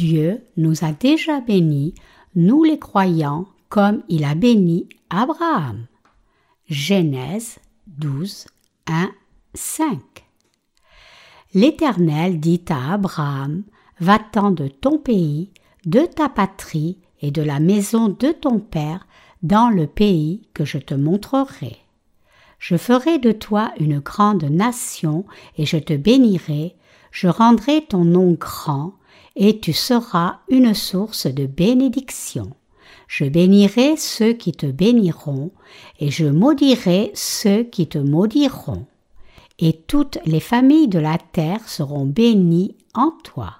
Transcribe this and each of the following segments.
Dieu nous a déjà bénis, nous les croyants, comme il a béni Abraham. Genèse 12, 1, 5. L'Éternel dit à Abraham, Va-t'en de ton pays, de ta patrie et de la maison de ton père dans le pays que je te montrerai. Je ferai de toi une grande nation et je te bénirai, je rendrai ton nom grand et tu seras une source de bénédiction. Je bénirai ceux qui te béniront et je maudirai ceux qui te maudiront. Et toutes les familles de la terre seront bénies en toi.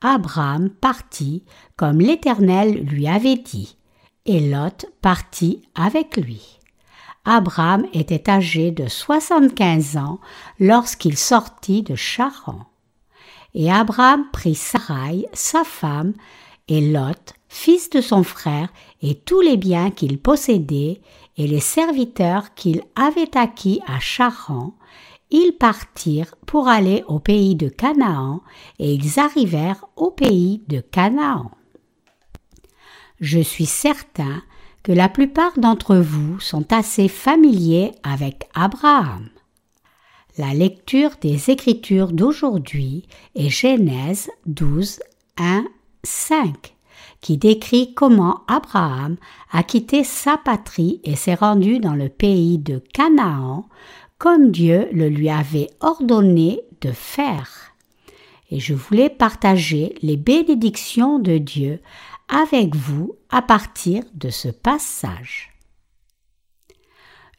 Abraham partit comme l'Éternel lui avait dit, et Lot partit avec lui. Abraham était âgé de soixante-quinze ans lorsqu'il sortit de Charan. Et Abraham prit Sarai, sa femme, et Lot, fils de son frère, et tous les biens qu'il possédait, et les serviteurs qu'il avait acquis à Charan, ils partirent pour aller au pays de Canaan, et ils arrivèrent au pays de Canaan. Je suis certain que la plupart d'entre vous sont assez familiers avec Abraham. La lecture des Écritures d'aujourd'hui est Genèse 12, 1, 5, qui décrit comment Abraham a quitté sa patrie et s'est rendu dans le pays de Canaan comme Dieu le lui avait ordonné de faire. Et je voulais partager les bénédictions de Dieu avec vous à partir de ce passage.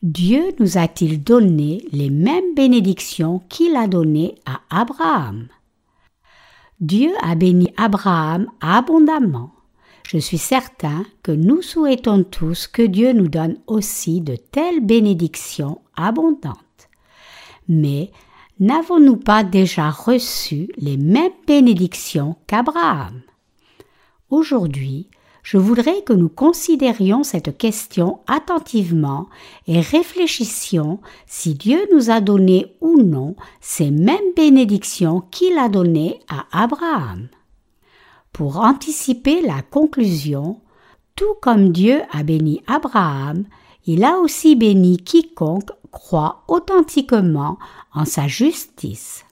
Dieu nous a-t-il donné les mêmes bénédictions qu'il a données à Abraham? Dieu a béni Abraham abondamment. Je suis certain que nous souhaitons tous que Dieu nous donne aussi de telles bénédictions abondantes. Mais n'avons-nous pas déjà reçu les mêmes bénédictions qu'Abraham? Aujourd'hui, je voudrais que nous considérions cette question attentivement et réfléchissions si Dieu nous a donné ou non ces mêmes bénédictions qu'il a données à Abraham. Pour anticiper la conclusion, tout comme Dieu a béni Abraham, il a aussi béni quiconque croit authentiquement en sa justice.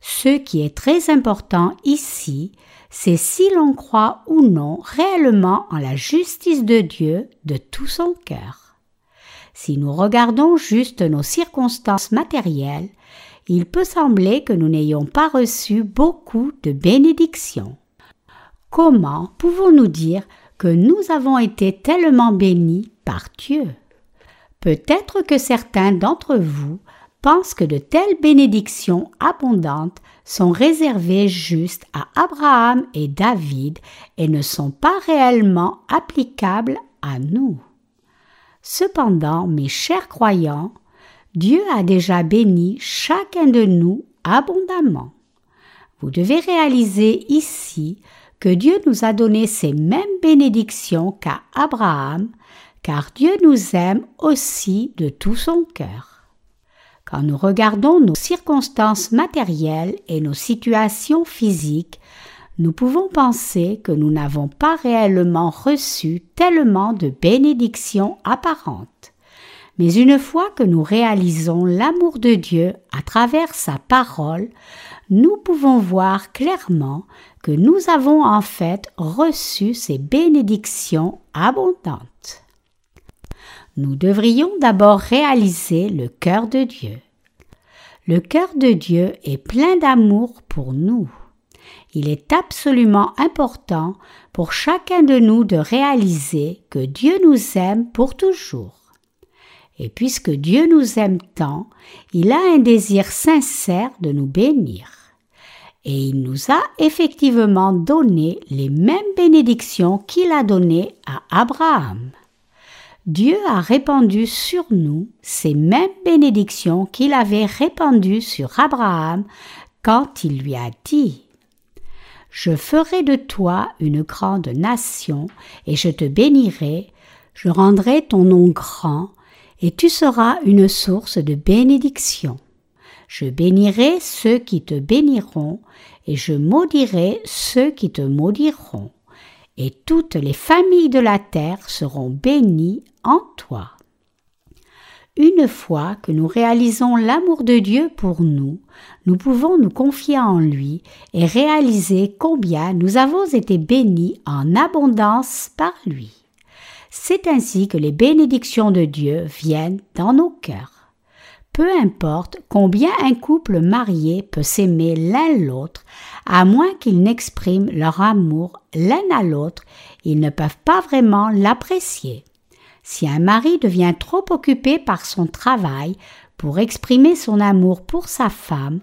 Ce qui est très important ici, c'est si l'on croit ou non réellement en la justice de Dieu de tout son cœur. Si nous regardons juste nos circonstances matérielles, il peut sembler que nous n'ayons pas reçu beaucoup de bénédictions. Comment pouvons-nous dire que nous avons été tellement bénis par Dieu? Peut-être que certains d'entre vous pensent que de telles bénédictions abondantes sont réservées juste à Abraham et David et ne sont pas réellement applicables à nous. Cependant, mes chers croyants, Dieu a déjà béni chacun de nous abondamment. Vous devez réaliser ici que Dieu nous a donné ces mêmes bénédictions qu'à Abraham car Dieu nous aime aussi de tout son cœur. Quand nous regardons nos circonstances matérielles et nos situations physiques, nous pouvons penser que nous n'avons pas réellement reçu tellement de bénédictions apparentes. Mais une fois que nous réalisons l'amour de Dieu à travers sa parole, nous pouvons voir clairement que nous avons en fait reçu ces bénédictions abondantes nous devrions d'abord réaliser le cœur de Dieu. Le cœur de Dieu est plein d'amour pour nous. Il est absolument important pour chacun de nous de réaliser que Dieu nous aime pour toujours. Et puisque Dieu nous aime tant, il a un désir sincère de nous bénir. Et il nous a effectivement donné les mêmes bénédictions qu'il a données à Abraham. Dieu a répandu sur nous ces mêmes bénédictions qu'il avait répandues sur Abraham quand il lui a dit Je ferai de toi une grande nation, et je te bénirai, je rendrai ton nom grand, et tu seras une source de bénédiction. Je bénirai ceux qui te béniront, et je maudirai ceux qui te maudiront, et toutes les familles de la terre seront bénies en toi. Une fois que nous réalisons l'amour de Dieu pour nous, nous pouvons nous confier en lui et réaliser combien nous avons été bénis en abondance par lui. C'est ainsi que les bénédictions de Dieu viennent dans nos cœurs. Peu importe combien un couple marié peut s'aimer l'un l'autre, à moins qu'ils n'expriment leur amour l'un à l'autre, ils ne peuvent pas vraiment l'apprécier. Si un mari devient trop occupé par son travail pour exprimer son amour pour sa femme,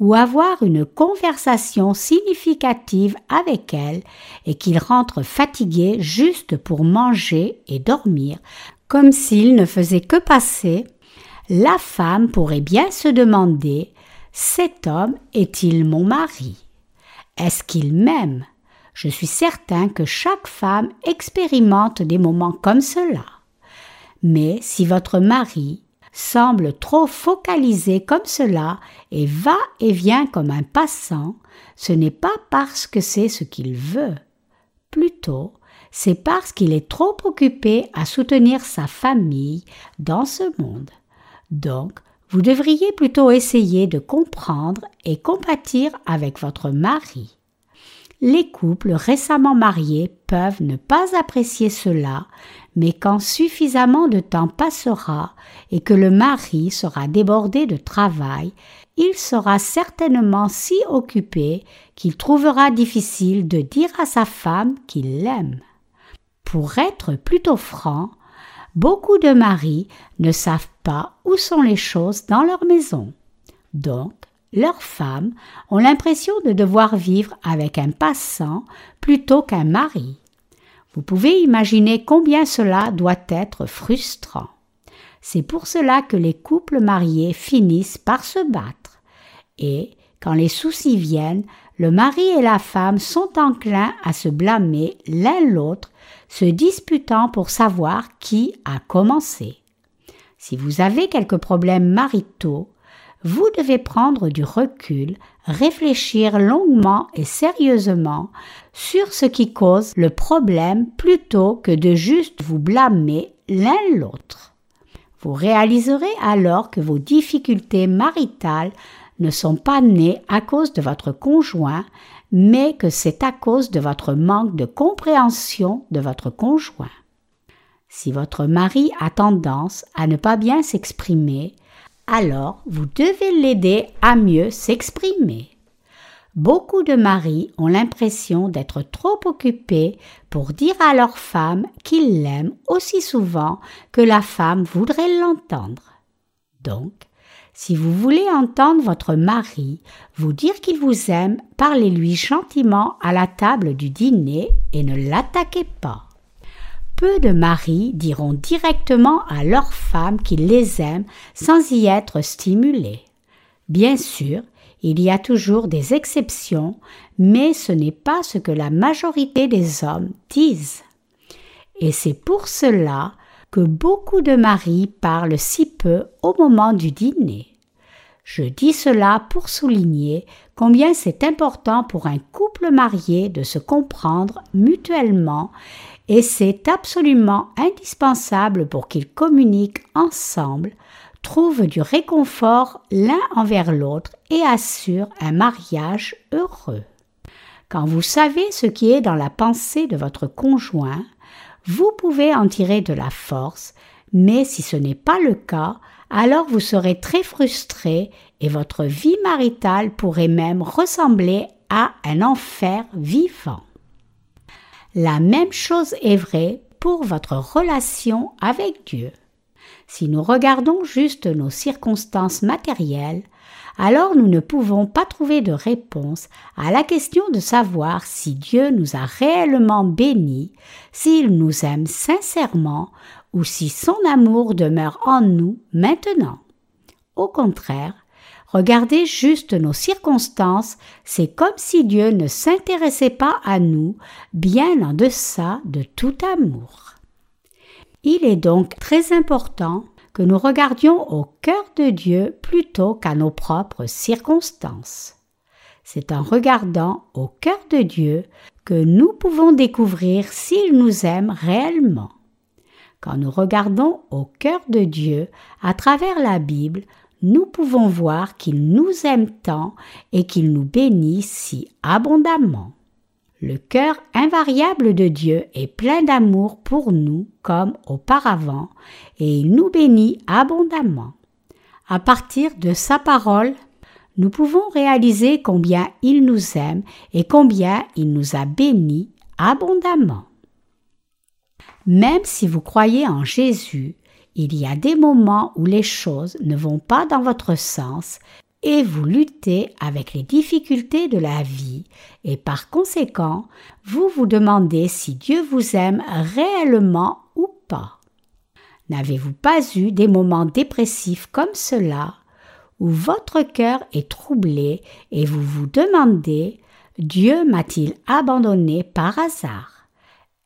ou avoir une conversation significative avec elle et qu'il rentre fatigué juste pour manger et dormir, comme s'il ne faisait que passer, la femme pourrait bien se demander Cet homme est-il mon mari? Est-ce qu'il m'aime? Je suis certain que chaque femme expérimente des moments comme cela. Mais si votre mari semble trop focalisé comme cela et va et vient comme un passant, ce n'est pas parce que c'est ce qu'il veut. Plutôt, c'est parce qu'il est trop occupé à soutenir sa famille dans ce monde. Donc, vous devriez plutôt essayer de comprendre et compatir avec votre mari. Les couples récemment mariés peuvent ne pas apprécier cela, mais quand suffisamment de temps passera et que le mari sera débordé de travail, il sera certainement si occupé qu'il trouvera difficile de dire à sa femme qu'il l'aime. Pour être plutôt franc, beaucoup de maris ne savent pas où sont les choses dans leur maison. Donc, leurs femmes ont l'impression de devoir vivre avec un passant plutôt qu'un mari. Vous pouvez imaginer combien cela doit être frustrant. C'est pour cela que les couples mariés finissent par se battre. Et, quand les soucis viennent, le mari et la femme sont enclins à se blâmer l'un l'autre, se disputant pour savoir qui a commencé. Si vous avez quelques problèmes maritaux, vous devez prendre du recul, réfléchir longuement et sérieusement sur ce qui cause le problème plutôt que de juste vous blâmer l'un l'autre. Vous réaliserez alors que vos difficultés maritales ne sont pas nées à cause de votre conjoint, mais que c'est à cause de votre manque de compréhension de votre conjoint. Si votre mari a tendance à ne pas bien s'exprimer, alors vous devez l'aider à mieux s'exprimer. Beaucoup de maris ont l'impression d'être trop occupés pour dire à leur femme qu'ils l'aiment aussi souvent que la femme voudrait l'entendre. Donc, si vous voulez entendre votre mari vous dire qu'il vous aime, parlez-lui gentiment à la table du dîner et ne l'attaquez pas. Peu de maris diront directement à leur femme qu'ils les aiment sans y être stimulés. Bien sûr, il y a toujours des exceptions, mais ce n'est pas ce que la majorité des hommes disent. Et c'est pour cela que beaucoup de maris parlent si peu au moment du dîner. Je dis cela pour souligner combien c'est important pour un couple marié de se comprendre mutuellement et c'est absolument indispensable pour qu'ils communiquent ensemble, trouvent du réconfort l'un envers l'autre et assurent un mariage heureux. Quand vous savez ce qui est dans la pensée de votre conjoint, vous pouvez en tirer de la force, mais si ce n'est pas le cas, alors vous serez très frustré et votre vie maritale pourrait même ressembler à un enfer vivant. La même chose est vraie pour votre relation avec Dieu. Si nous regardons juste nos circonstances matérielles, alors nous ne pouvons pas trouver de réponse à la question de savoir si Dieu nous a réellement bénis, s'il nous aime sincèrement ou si son amour demeure en nous maintenant. Au contraire, Regardez juste nos circonstances, c'est comme si Dieu ne s'intéressait pas à nous, bien en deçà de tout amour. Il est donc très important que nous regardions au cœur de Dieu plutôt qu'à nos propres circonstances. C'est en regardant au cœur de Dieu que nous pouvons découvrir s'il nous aime réellement. Quand nous regardons au cœur de Dieu à travers la Bible, nous pouvons voir qu'il nous aime tant et qu'il nous bénit si abondamment. Le cœur invariable de Dieu est plein d'amour pour nous comme auparavant, et il nous bénit abondamment. À partir de sa parole, nous pouvons réaliser combien il nous aime et combien il nous a bénis abondamment. Même si vous croyez en Jésus, il y a des moments où les choses ne vont pas dans votre sens et vous luttez avec les difficultés de la vie. Et par conséquent, vous vous demandez si Dieu vous aime réellement ou pas. N'avez-vous pas eu des moments dépressifs comme cela où votre cœur est troublé et vous vous demandez Dieu m'a-t-il abandonné par hasard?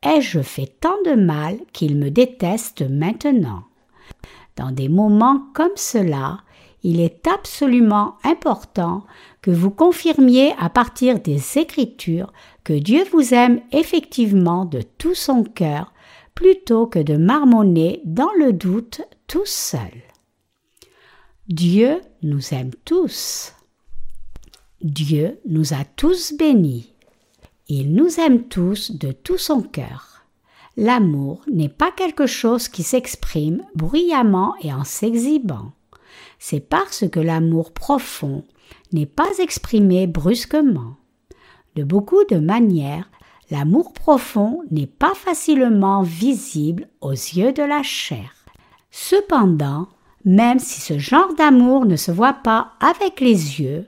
Ai-je fait tant de mal qu'il me déteste maintenant? Dans des moments comme cela, il est absolument important que vous confirmiez à partir des Écritures que Dieu vous aime effectivement de tout son cœur plutôt que de marmonner dans le doute tout seul. Dieu nous aime tous. Dieu nous a tous bénis. Il nous aime tous de tout son cœur. L'amour n'est pas quelque chose qui s'exprime bruyamment et en s'exhibant. C'est parce que l'amour profond n'est pas exprimé brusquement. De beaucoup de manières, l'amour profond n'est pas facilement visible aux yeux de la chair. Cependant, même si ce genre d'amour ne se voit pas avec les yeux,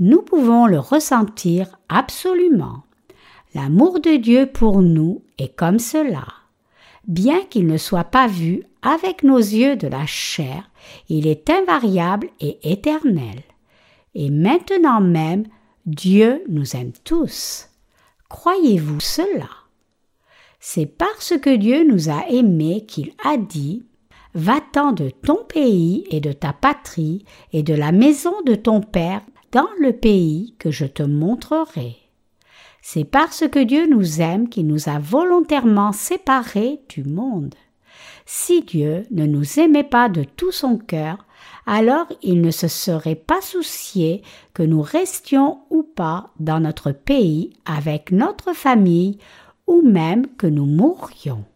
nous pouvons le ressentir absolument. L'amour de Dieu pour nous est comme cela. Bien qu'il ne soit pas vu avec nos yeux de la chair, il est invariable et éternel. Et maintenant même, Dieu nous aime tous. Croyez-vous cela? C'est parce que Dieu nous a aimés qu'il a dit Va-t'en de ton pays et de ta patrie et de la maison de ton Père dans le pays que je te montrerai. C'est parce que Dieu nous aime qu'il nous a volontairement séparés du monde. Si Dieu ne nous aimait pas de tout son cœur, alors il ne se serait pas soucié que nous restions ou pas dans notre pays avec notre famille ou même que nous mourions.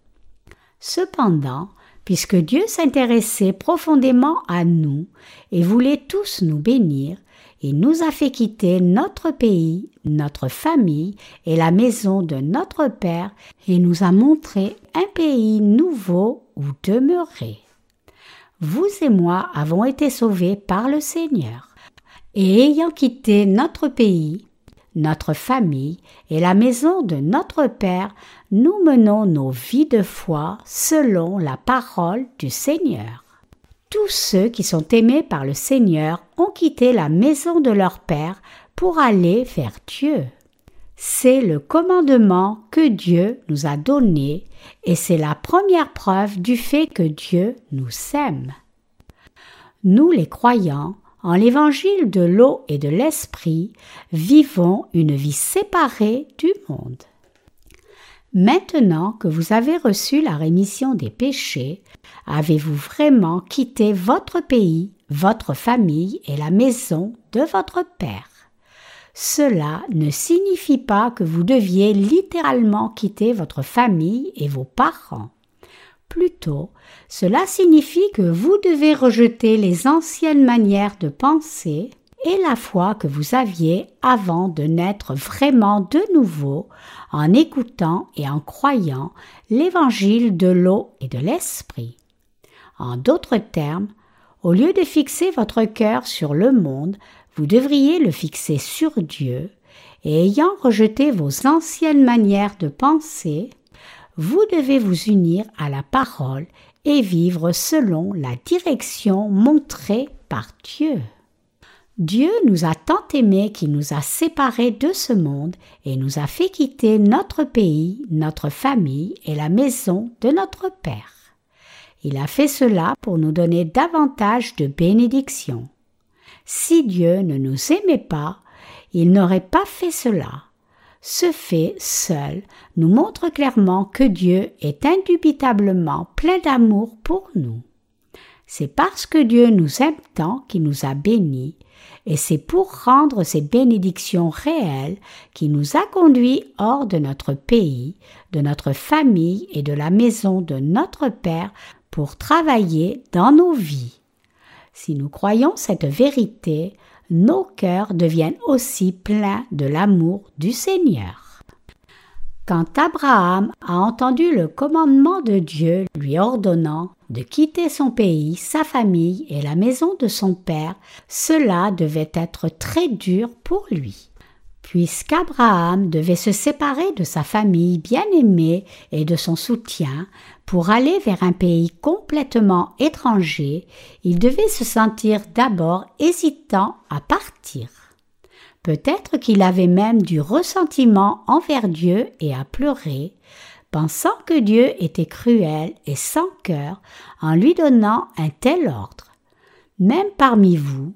Cependant, puisque Dieu s'intéressait profondément à nous et voulait tous nous bénir, il nous a fait quitter notre pays, notre famille et la maison de notre Père et nous a montré un pays nouveau où demeurer. Vous et moi avons été sauvés par le Seigneur. Et ayant quitté notre pays, notre famille et la maison de notre Père, nous menons nos vies de foi selon la parole du Seigneur. Tous ceux qui sont aimés par le Seigneur ont quitté la maison de leur Père pour aller vers Dieu. C'est le commandement que Dieu nous a donné et c'est la première preuve du fait que Dieu nous aime. Nous les croyants, en l'évangile de l'eau et de l'esprit, vivons une vie séparée du monde. Maintenant que vous avez reçu la rémission des péchés, avez-vous vraiment quitté votre pays, votre famille et la maison de votre Père? Cela ne signifie pas que vous deviez littéralement quitter votre famille et vos parents. Plutôt, cela signifie que vous devez rejeter les anciennes manières de penser et la foi que vous aviez avant de naître vraiment de nouveau en écoutant et en croyant l'évangile de l'eau et de l'esprit. En d'autres termes, au lieu de fixer votre cœur sur le monde, vous devriez le fixer sur Dieu, et ayant rejeté vos anciennes manières de penser, vous devez vous unir à la parole et vivre selon la direction montrée par Dieu. Dieu nous a tant aimés qu'il nous a séparés de ce monde et nous a fait quitter notre pays, notre famille et la maison de notre Père. Il a fait cela pour nous donner davantage de bénédictions. Si Dieu ne nous aimait pas, il n'aurait pas fait cela. Ce fait seul nous montre clairement que Dieu est indubitablement plein d'amour pour nous. C'est parce que Dieu nous aime tant qu'il nous a bénis, et c'est pour rendre ces bénédictions réelles qu'il nous a conduits hors de notre pays, de notre famille et de la maison de notre Père pour travailler dans nos vies. Si nous croyons cette vérité, nos cœurs deviennent aussi pleins de l'amour du Seigneur. Quand Abraham a entendu le commandement de Dieu lui ordonnant de quitter son pays, sa famille et la maison de son père, cela devait être très dur pour lui. Puisqu'Abraham devait se séparer de sa famille bien-aimée et de son soutien pour aller vers un pays complètement étranger, il devait se sentir d'abord hésitant à partir. Peut-être qu'il avait même du ressentiment envers Dieu et à pleurer, pensant que Dieu était cruel et sans cœur en lui donnant un tel ordre. Même parmi vous,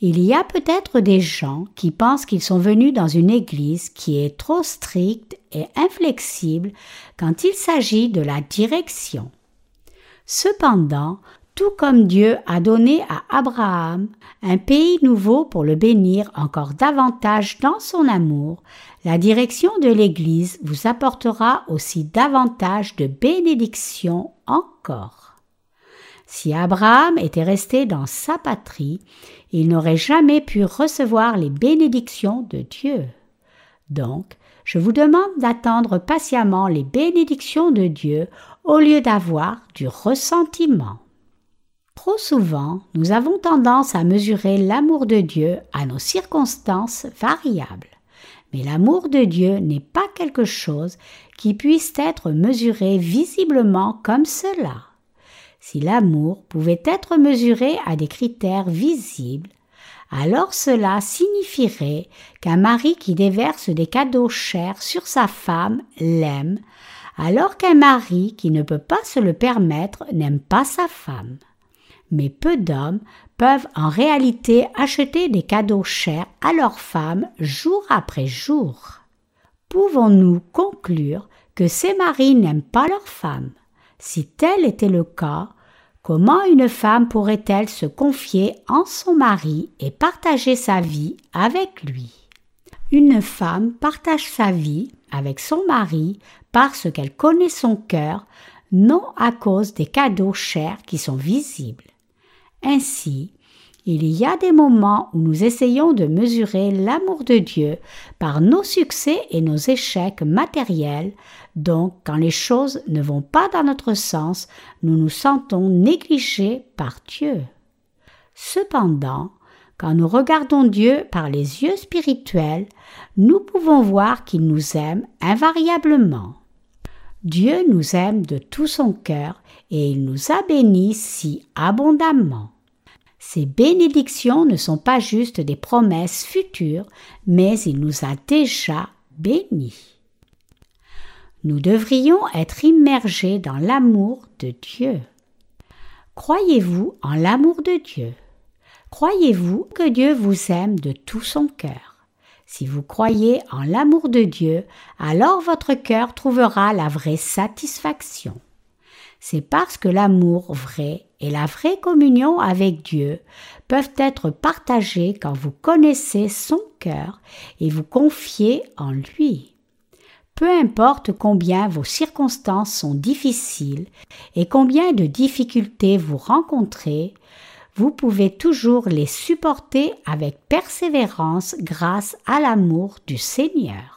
il y a peut-être des gens qui pensent qu'ils sont venus dans une église qui est trop stricte et inflexible quand il s'agit de la direction. Cependant, tout comme Dieu a donné à Abraham un pays nouveau pour le bénir encore davantage dans son amour, la direction de l'Église vous apportera aussi davantage de bénédictions encore. Si Abraham était resté dans sa patrie, il n'aurait jamais pu recevoir les bénédictions de Dieu. Donc, je vous demande d'attendre patiemment les bénédictions de Dieu au lieu d'avoir du ressentiment. Trop souvent, nous avons tendance à mesurer l'amour de Dieu à nos circonstances variables. Mais l'amour de Dieu n'est pas quelque chose qui puisse être mesuré visiblement comme cela. Si l'amour pouvait être mesuré à des critères visibles, alors cela signifierait qu'un mari qui déverse des cadeaux chers sur sa femme l'aime, alors qu'un mari qui ne peut pas se le permettre n'aime pas sa femme mais peu d'hommes peuvent en réalité acheter des cadeaux chers à leurs femmes jour après jour. Pouvons-nous conclure que ces maris n'aiment pas leurs femmes? Si tel était le cas, comment une femme pourrait-elle se confier en son mari et partager sa vie avec lui? Une femme partage sa vie avec son mari parce qu'elle connaît son cœur, non à cause des cadeaux chers qui sont visibles. Ainsi, il y a des moments où nous essayons de mesurer l'amour de Dieu par nos succès et nos échecs matériels, donc quand les choses ne vont pas dans notre sens, nous nous sentons négligés par Dieu. Cependant, quand nous regardons Dieu par les yeux spirituels, nous pouvons voir qu'il nous aime invariablement. Dieu nous aime de tout son cœur et il nous a bénis si abondamment. Ces bénédictions ne sont pas juste des promesses futures, mais il nous a déjà bénis. Nous devrions être immergés dans l'amour de Dieu. Croyez-vous en l'amour de Dieu? Croyez-vous que Dieu vous aime de tout son cœur? Si vous croyez en l'amour de Dieu, alors votre cœur trouvera la vraie satisfaction. C'est parce que l'amour vrai et la vraie communion avec Dieu peuvent être partagés quand vous connaissez son cœur et vous confiez en lui. Peu importe combien vos circonstances sont difficiles et combien de difficultés vous rencontrez, vous pouvez toujours les supporter avec persévérance grâce à l'amour du Seigneur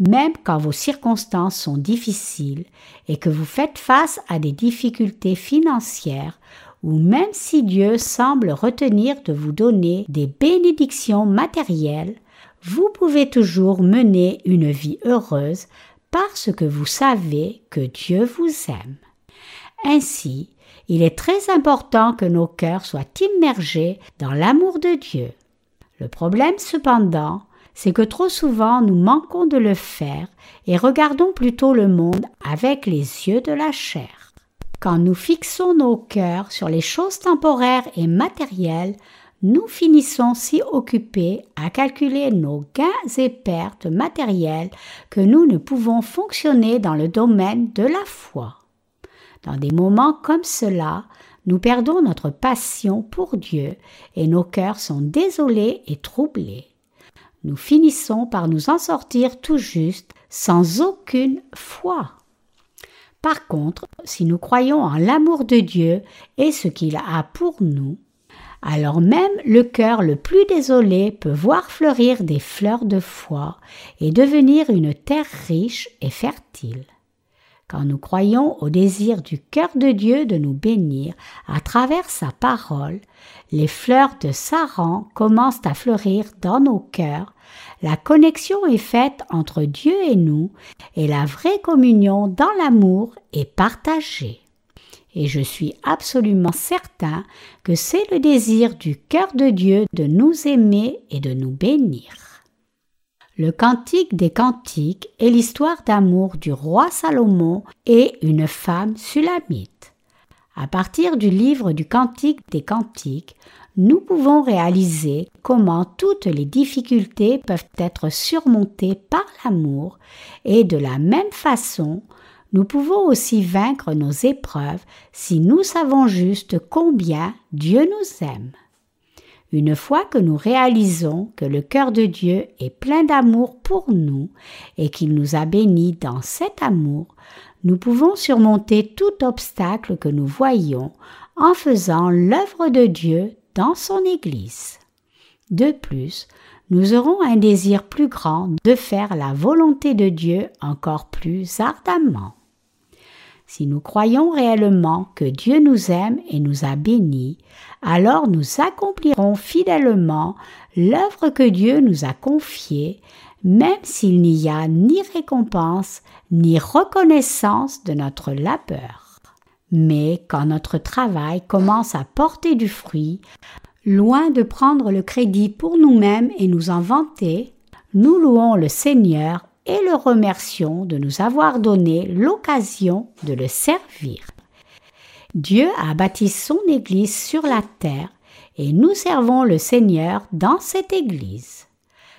même quand vos circonstances sont difficiles et que vous faites face à des difficultés financières, ou même si Dieu semble retenir de vous donner des bénédictions matérielles, vous pouvez toujours mener une vie heureuse parce que vous savez que Dieu vous aime. Ainsi, il est très important que nos cœurs soient immergés dans l'amour de Dieu. Le problème cependant, c'est que trop souvent nous manquons de le faire et regardons plutôt le monde avec les yeux de la chair. quand nous fixons nos cœurs sur les choses temporaires et matérielles, nous finissons si occupés à calculer nos gains et pertes matérielles que nous ne pouvons fonctionner dans le domaine de la foi. Dans des moments comme cela, nous perdons notre passion pour Dieu et nos cœurs sont désolés et troublés. Nous finissons par nous en sortir tout juste sans aucune foi. Par contre, si nous croyons en l'amour de Dieu et ce qu'il a pour nous, alors même le cœur le plus désolé peut voir fleurir des fleurs de foi et devenir une terre riche et fertile. Quand nous croyons au désir du cœur de Dieu de nous bénir à travers sa parole, les fleurs de Saran commencent à fleurir dans nos cœurs, la connexion est faite entre Dieu et nous, et la vraie communion dans l'amour est partagée et je suis absolument certain que c'est le désir du cœur de Dieu de nous aimer et de nous bénir. Le Cantique des Cantiques est l'histoire d'amour du roi Salomon et une femme sulamite. À partir du livre du Cantique des Cantiques, nous pouvons réaliser comment toutes les difficultés peuvent être surmontées par l'amour et de la même façon nous pouvons aussi vaincre nos épreuves si nous savons juste combien Dieu nous aime. Une fois que nous réalisons que le cœur de Dieu est plein d'amour pour nous et qu'il nous a bénis dans cet amour, nous pouvons surmonter tout obstacle que nous voyons en faisant l'œuvre de Dieu dans son Église. De plus, nous aurons un désir plus grand de faire la volonté de Dieu encore plus ardemment. Si nous croyons réellement que Dieu nous aime et nous a bénis, alors nous accomplirons fidèlement l'œuvre que Dieu nous a confiée, même s'il n'y a ni récompense ni reconnaissance de notre labeur. Mais quand notre travail commence à porter du fruit, loin de prendre le crédit pour nous-mêmes et nous en vanter, nous louons le Seigneur et le remercions de nous avoir donné l'occasion de le servir. Dieu a bâti son Église sur la terre et nous servons le Seigneur dans cette Église.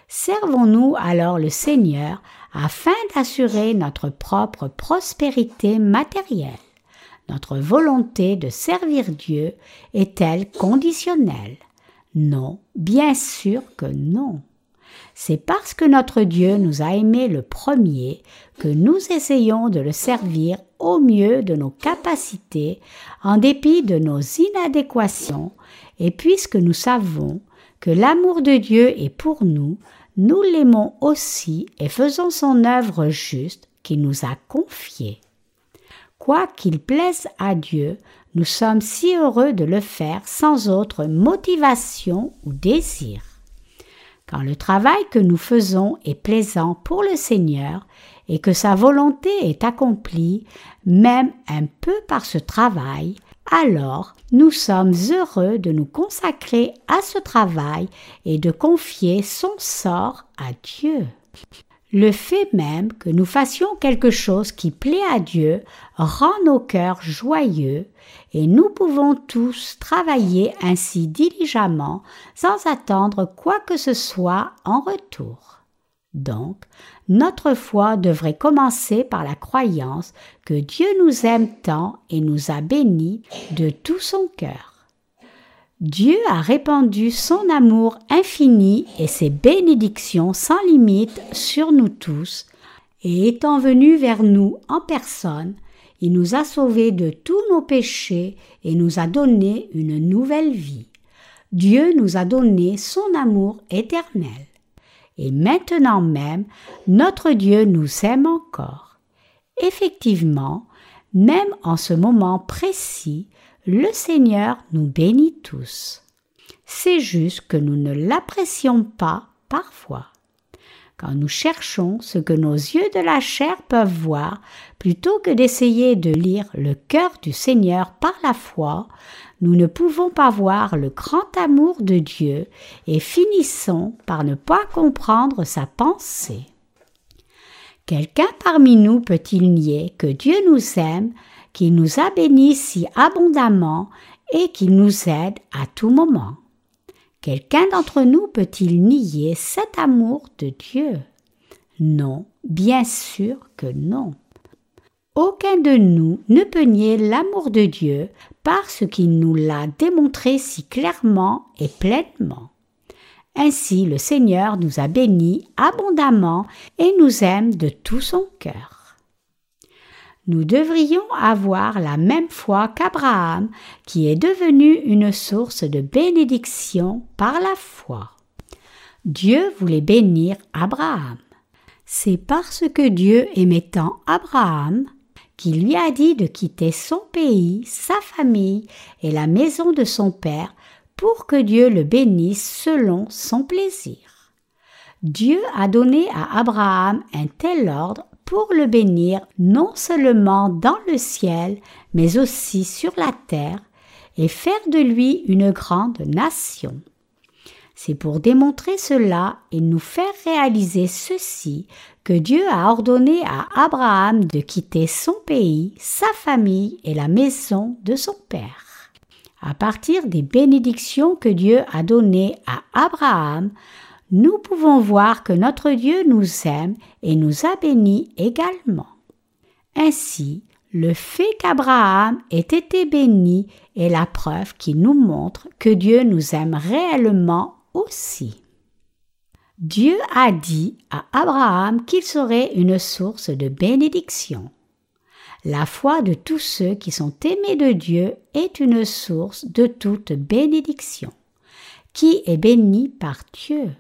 Servons-nous alors le Seigneur afin d'assurer notre propre prospérité matérielle. Notre volonté de servir Dieu est-elle conditionnelle? Non, bien sûr que non. C'est parce que notre Dieu nous a aimés le premier que nous essayons de le servir au mieux de nos capacités, en dépit de nos inadéquations, et puisque nous savons que l'amour de Dieu est pour nous, nous l'aimons aussi et faisons son œuvre juste qu'il nous a confiée. Quoi qu'il plaise à Dieu, nous sommes si heureux de le faire sans autre motivation ou désir. Quand le travail que nous faisons est plaisant pour le Seigneur et que sa volonté est accomplie, même un peu par ce travail, alors nous sommes heureux de nous consacrer à ce travail et de confier son sort à Dieu. Le fait même que nous fassions quelque chose qui plaît à Dieu rend nos cœurs joyeux et nous pouvons tous travailler ainsi diligemment sans attendre quoi que ce soit en retour. Donc, notre foi devrait commencer par la croyance que Dieu nous aime tant et nous a bénis de tout son cœur. Dieu a répandu son amour infini et ses bénédictions sans limite sur nous tous, et étant venu vers nous en personne, il nous a sauvés de tous nos péchés et nous a donné une nouvelle vie. Dieu nous a donné son amour éternel. Et maintenant même, notre Dieu nous aime encore. Effectivement, même en ce moment précis, le Seigneur nous bénit tous. C'est juste que nous ne l'apprécions pas parfois. Quand nous cherchons ce que nos yeux de la chair peuvent voir, plutôt que d'essayer de lire le cœur du Seigneur par la foi, nous ne pouvons pas voir le grand amour de Dieu et finissons par ne pas comprendre sa pensée. Quelqu'un parmi nous peut-il nier que Dieu nous aime qui nous a bénis si abondamment et qui nous aide à tout moment? Quelqu'un d'entre nous peut-il nier cet amour de Dieu? Non, bien sûr que non. Aucun de nous ne peut nier l'amour de Dieu parce qu'il nous l'a démontré si clairement et pleinement. Ainsi le Seigneur nous a bénis abondamment et nous aime de tout son cœur. Nous devrions avoir la même foi qu'Abraham, qui est devenu une source de bénédiction par la foi. Dieu voulait bénir Abraham. C'est parce que Dieu aimait tant Abraham qu'il lui a dit de quitter son pays, sa famille et la maison de son père pour que Dieu le bénisse selon son plaisir. Dieu a donné à Abraham un tel ordre pour le bénir non seulement dans le ciel, mais aussi sur la terre, et faire de lui une grande nation. C'est pour démontrer cela et nous faire réaliser ceci que Dieu a ordonné à Abraham de quitter son pays, sa famille et la maison de son père. À partir des bénédictions que Dieu a données à Abraham, nous pouvons voir que notre Dieu nous aime et nous a bénis également. Ainsi, le fait qu'Abraham ait été béni est la preuve qui nous montre que Dieu nous aime réellement aussi. Dieu a dit à Abraham qu'il serait une source de bénédiction. La foi de tous ceux qui sont aimés de Dieu est une source de toute bénédiction. Qui est béni par Dieu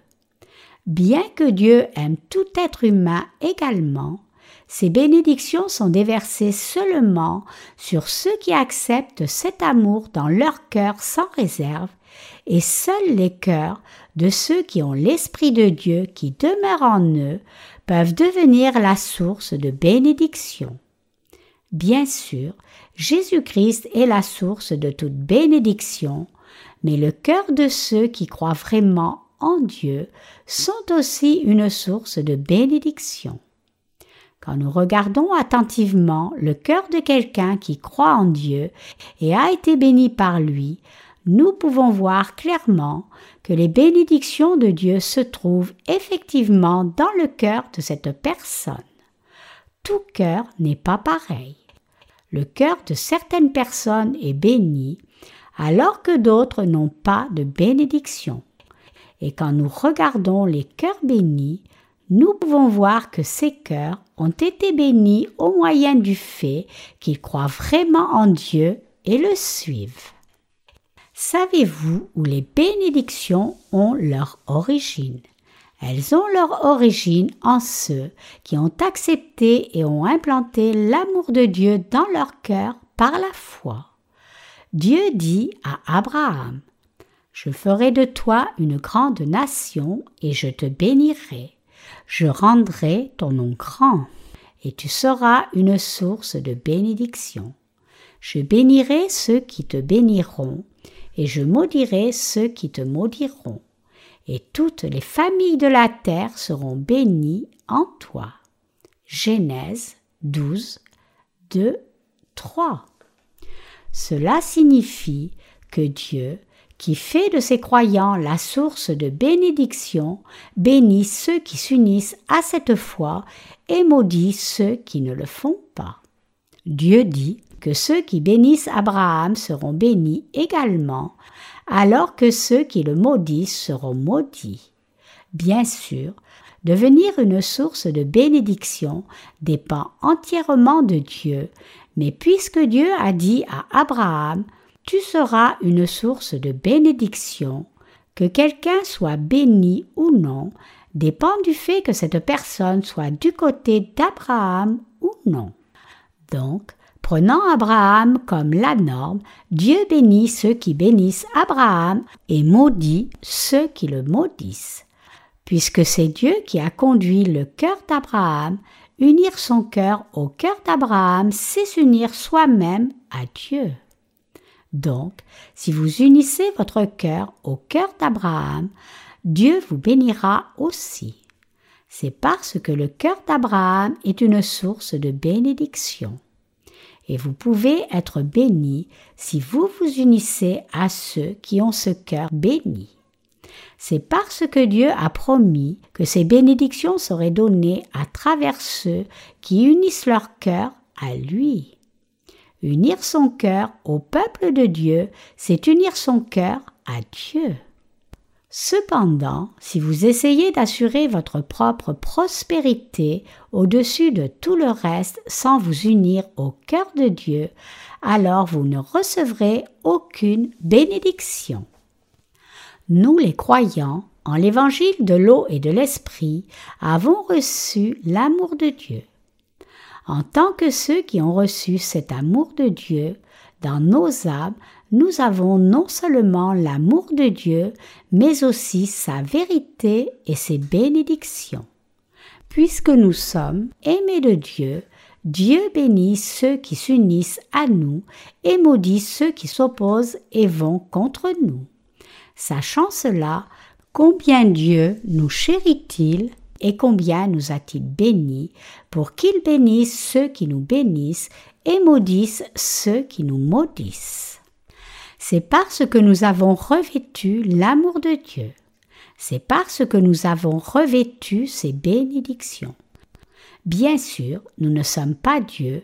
Bien que Dieu aime tout être humain également, ces bénédictions sont déversées seulement sur ceux qui acceptent cet amour dans leur cœur sans réserve, et seuls les cœurs de ceux qui ont l'Esprit de Dieu qui demeure en eux peuvent devenir la source de bénédiction. Bien sûr, Jésus-Christ est la source de toute bénédiction, mais le cœur de ceux qui croient vraiment en Dieu sont aussi une source de bénédiction. Quand nous regardons attentivement le cœur de quelqu'un qui croit en Dieu et a été béni par lui, nous pouvons voir clairement que les bénédictions de Dieu se trouvent effectivement dans le cœur de cette personne. Tout cœur n'est pas pareil le cœur de certaines personnes est béni, alors que d'autres n'ont pas de bénédiction. Et quand nous regardons les cœurs bénis, nous pouvons voir que ces cœurs ont été bénis au moyen du fait qu'ils croient vraiment en Dieu et le suivent. Savez-vous où les bénédictions ont leur origine? Elles ont leur origine en ceux qui ont accepté et ont implanté l'amour de Dieu dans leur cœur par la foi. Dieu dit à Abraham, Je ferai de toi une grande nation et je te bénirai. Je rendrai ton nom grand et tu seras une source de bénédiction. Je bénirai ceux qui te béniront et je maudirai ceux qui te maudiront et toutes les familles de la terre seront bénies en toi. Genèse 12, 2, 3. Cela signifie que Dieu, qui fait de ses croyants la source de bénédiction, bénit ceux qui s'unissent à cette foi et maudit ceux qui ne le font pas. Dieu dit que ceux qui bénissent Abraham seront bénis également, alors que ceux qui le maudissent seront maudits. Bien sûr, devenir une source de bénédiction dépend entièrement de Dieu, mais puisque Dieu a dit à Abraham Tu seras une source de bénédiction, que quelqu'un soit béni ou non dépend du fait que cette personne soit du côté d'Abraham ou non. Donc, Prenant Abraham comme la norme, Dieu bénit ceux qui bénissent Abraham et maudit ceux qui le maudissent. Puisque c'est Dieu qui a conduit le cœur d'Abraham, unir son cœur au cœur d'Abraham, c'est s'unir soi-même à Dieu. Donc, si vous unissez votre cœur au cœur d'Abraham, Dieu vous bénira aussi. C'est parce que le cœur d'Abraham est une source de bénédiction. Et vous pouvez être béni si vous vous unissez à ceux qui ont ce cœur béni. C'est parce que Dieu a promis que ces bénédictions seraient données à travers ceux qui unissent leur cœur à lui. Unir son cœur au peuple de Dieu, c'est unir son cœur à Dieu. Cependant, si vous essayez d'assurer votre propre prospérité au-dessus de tout le reste sans vous unir au cœur de Dieu, alors vous ne recevrez aucune bénédiction. Nous les croyants, en l'évangile de l'eau et de l'esprit, avons reçu l'amour de Dieu. En tant que ceux qui ont reçu cet amour de Dieu, dans nos âmes, nous avons non seulement l'amour de Dieu, mais aussi sa vérité et ses bénédictions. Puisque nous sommes aimés de Dieu, Dieu bénit ceux qui s'unissent à nous et maudit ceux qui s'opposent et vont contre nous. Sachant cela, combien Dieu nous chérit-il et combien nous a-t-il bénis pour qu'il bénisse ceux qui nous bénissent et maudisse ceux qui nous maudissent. C'est parce que nous avons revêtu l'amour de Dieu. C'est parce que nous avons revêtu ses bénédictions. Bien sûr, nous ne sommes pas Dieu,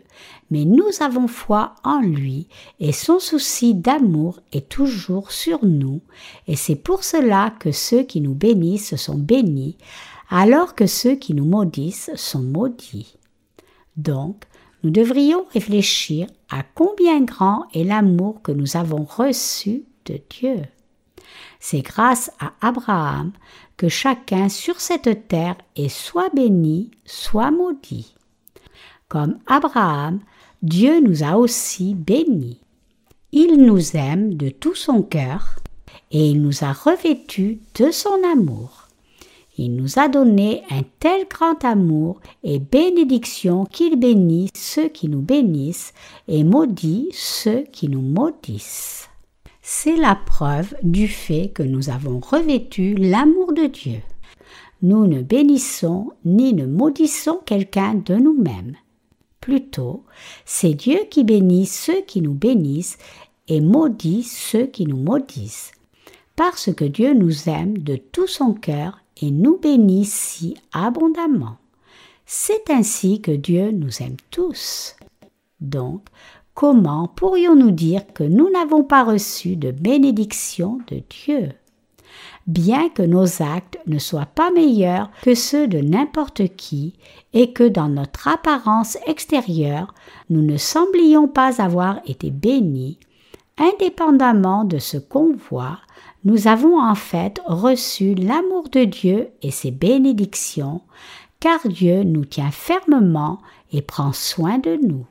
mais nous avons foi en lui et son souci d'amour est toujours sur nous, et c'est pour cela que ceux qui nous bénissent sont bénis, alors que ceux qui nous maudissent sont maudits. Donc, nous devrions réfléchir à combien grand est l'amour que nous avons reçu de Dieu. C'est grâce à Abraham que chacun sur cette terre est soit béni, soit maudit. Comme Abraham, Dieu nous a aussi bénis. Il nous aime de tout son cœur et il nous a revêtus de son amour. Il nous a donné un tel grand amour et bénédiction qu'il bénit ceux qui nous bénissent et maudit ceux qui nous maudissent. C'est la preuve du fait que nous avons revêtu l'amour de Dieu. Nous ne bénissons ni ne maudissons quelqu'un de nous-mêmes. Plutôt, c'est Dieu qui bénit ceux qui nous bénissent et maudit ceux qui nous maudissent. Parce que Dieu nous aime de tout son cœur et nous bénit si abondamment. C'est ainsi que Dieu nous aime tous. Donc, comment pourrions-nous dire que nous n'avons pas reçu de bénédiction de Dieu? Bien que nos actes ne soient pas meilleurs que ceux de n'importe qui et que dans notre apparence extérieure nous ne semblions pas avoir été bénis, indépendamment de ce qu'on voit, nous avons en fait reçu l'amour de Dieu et ses bénédictions, car Dieu nous tient fermement et prend soin de nous.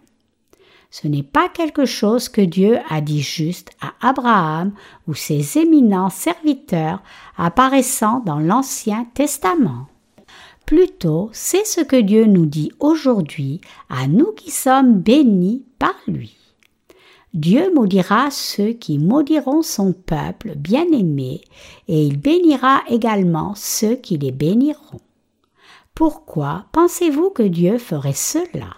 Ce n'est pas quelque chose que Dieu a dit juste à Abraham ou ses éminents serviteurs apparaissant dans l'Ancien Testament. Plutôt, c'est ce que Dieu nous dit aujourd'hui à nous qui sommes bénis par lui. Dieu maudira ceux qui maudiront son peuple bien-aimé, et il bénira également ceux qui les béniront. Pourquoi pensez-vous que Dieu ferait cela?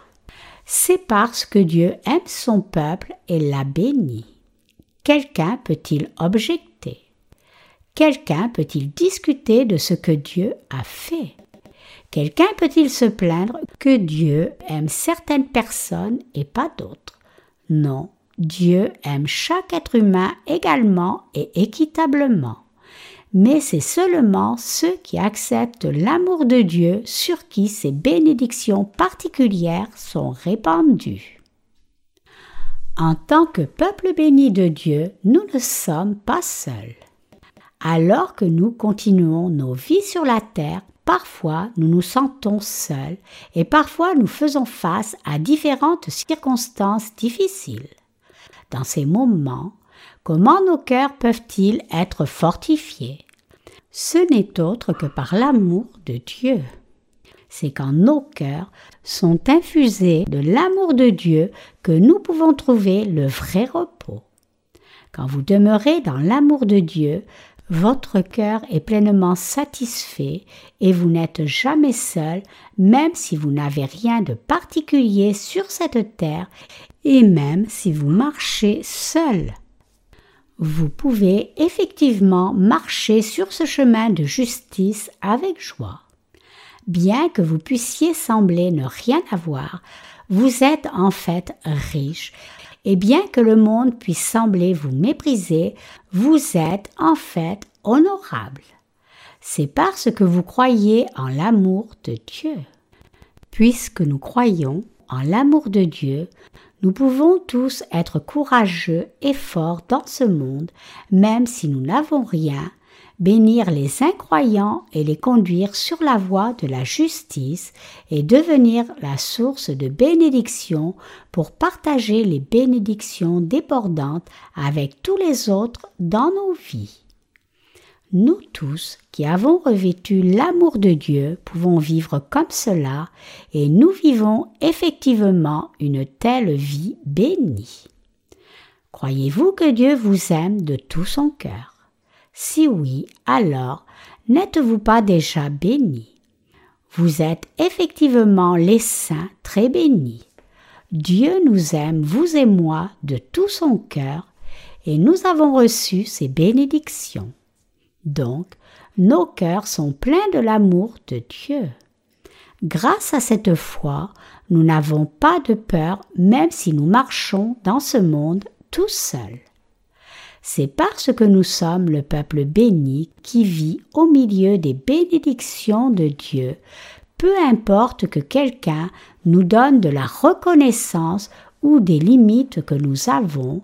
C'est parce que Dieu aime son peuple et l'a béni. Quelqu'un peut-il objecter? Quelqu'un peut-il discuter de ce que Dieu a fait? Quelqu'un peut-il se plaindre que Dieu aime certaines personnes et pas d'autres? Non, Dieu aime chaque être humain également et équitablement. Mais c'est seulement ceux qui acceptent l'amour de Dieu sur qui ces bénédictions particulières sont répandues. En tant que peuple béni de Dieu, nous ne sommes pas seuls. Alors que nous continuons nos vies sur la terre, parfois nous nous sentons seuls et parfois nous faisons face à différentes circonstances difficiles dans ces moments, comment nos cœurs peuvent-ils être fortifiés? Ce n'est autre que par l'amour de Dieu. C'est quand nos cœurs sont infusés de l'amour de Dieu que nous pouvons trouver le vrai repos. Quand vous demeurez dans l'amour de Dieu, votre cœur est pleinement satisfait et vous n'êtes jamais seul, même si vous n'avez rien de particulier sur cette terre et même si vous marchez seul. Vous pouvez effectivement marcher sur ce chemin de justice avec joie. Bien que vous puissiez sembler ne rien avoir, vous êtes en fait riche et bien que le monde puisse sembler vous mépriser, vous êtes en fait honorable. C'est parce que vous croyez en l'amour de Dieu. Puisque nous croyons en l'amour de Dieu, nous pouvons tous être courageux et forts dans ce monde, même si nous n'avons rien, bénir les incroyants et les conduire sur la voie de la justice et devenir la source de bénédictions pour partager les bénédictions débordantes avec tous les autres dans nos vies. Nous tous qui avons revêtu l'amour de Dieu pouvons vivre comme cela et nous vivons effectivement une telle vie bénie. Croyez-vous que Dieu vous aime de tout son cœur? Si oui, alors n'êtes-vous pas déjà bénis Vous êtes effectivement les saints très bénis. Dieu nous aime, vous et moi, de tout son cœur, et nous avons reçu ses bénédictions. Donc, nos cœurs sont pleins de l'amour de Dieu. Grâce à cette foi, nous n'avons pas de peur même si nous marchons dans ce monde tout seuls. C'est parce que nous sommes le peuple béni qui vit au milieu des bénédictions de Dieu, peu importe que quelqu'un nous donne de la reconnaissance ou des limites que nous avons,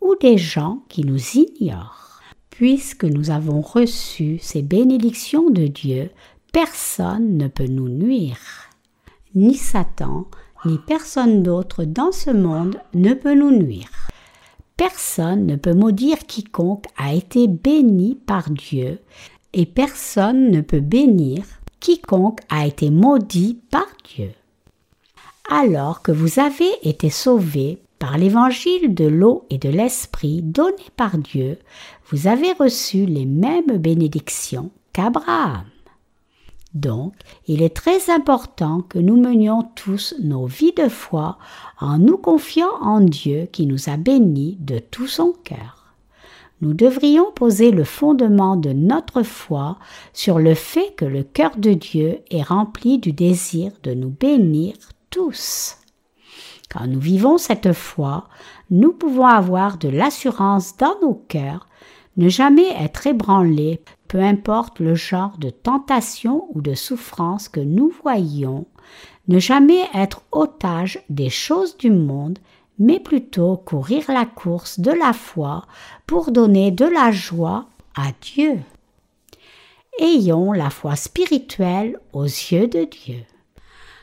ou des gens qui nous ignorent. Puisque nous avons reçu ces bénédictions de Dieu, personne ne peut nous nuire. Ni Satan, ni personne d'autre dans ce monde ne peut nous nuire. Personne ne peut maudire quiconque a été béni par Dieu, et personne ne peut bénir quiconque a été maudit par Dieu. Alors que vous avez été sauvés par l'évangile de l'eau et de l'esprit donné par Dieu, vous avez reçu les mêmes bénédictions qu'Abraham. Donc, il est très important que nous menions tous nos vies de foi en nous confiant en Dieu qui nous a bénis de tout son cœur. Nous devrions poser le fondement de notre foi sur le fait que le cœur de Dieu est rempli du désir de nous bénir tous. Quand nous vivons cette foi, nous pouvons avoir de l'assurance dans nos cœurs, ne jamais être ébranlés peu importe le genre de tentation ou de souffrance que nous voyons, ne jamais être otage des choses du monde, mais plutôt courir la course de la foi pour donner de la joie à Dieu. Ayons la foi spirituelle aux yeux de Dieu.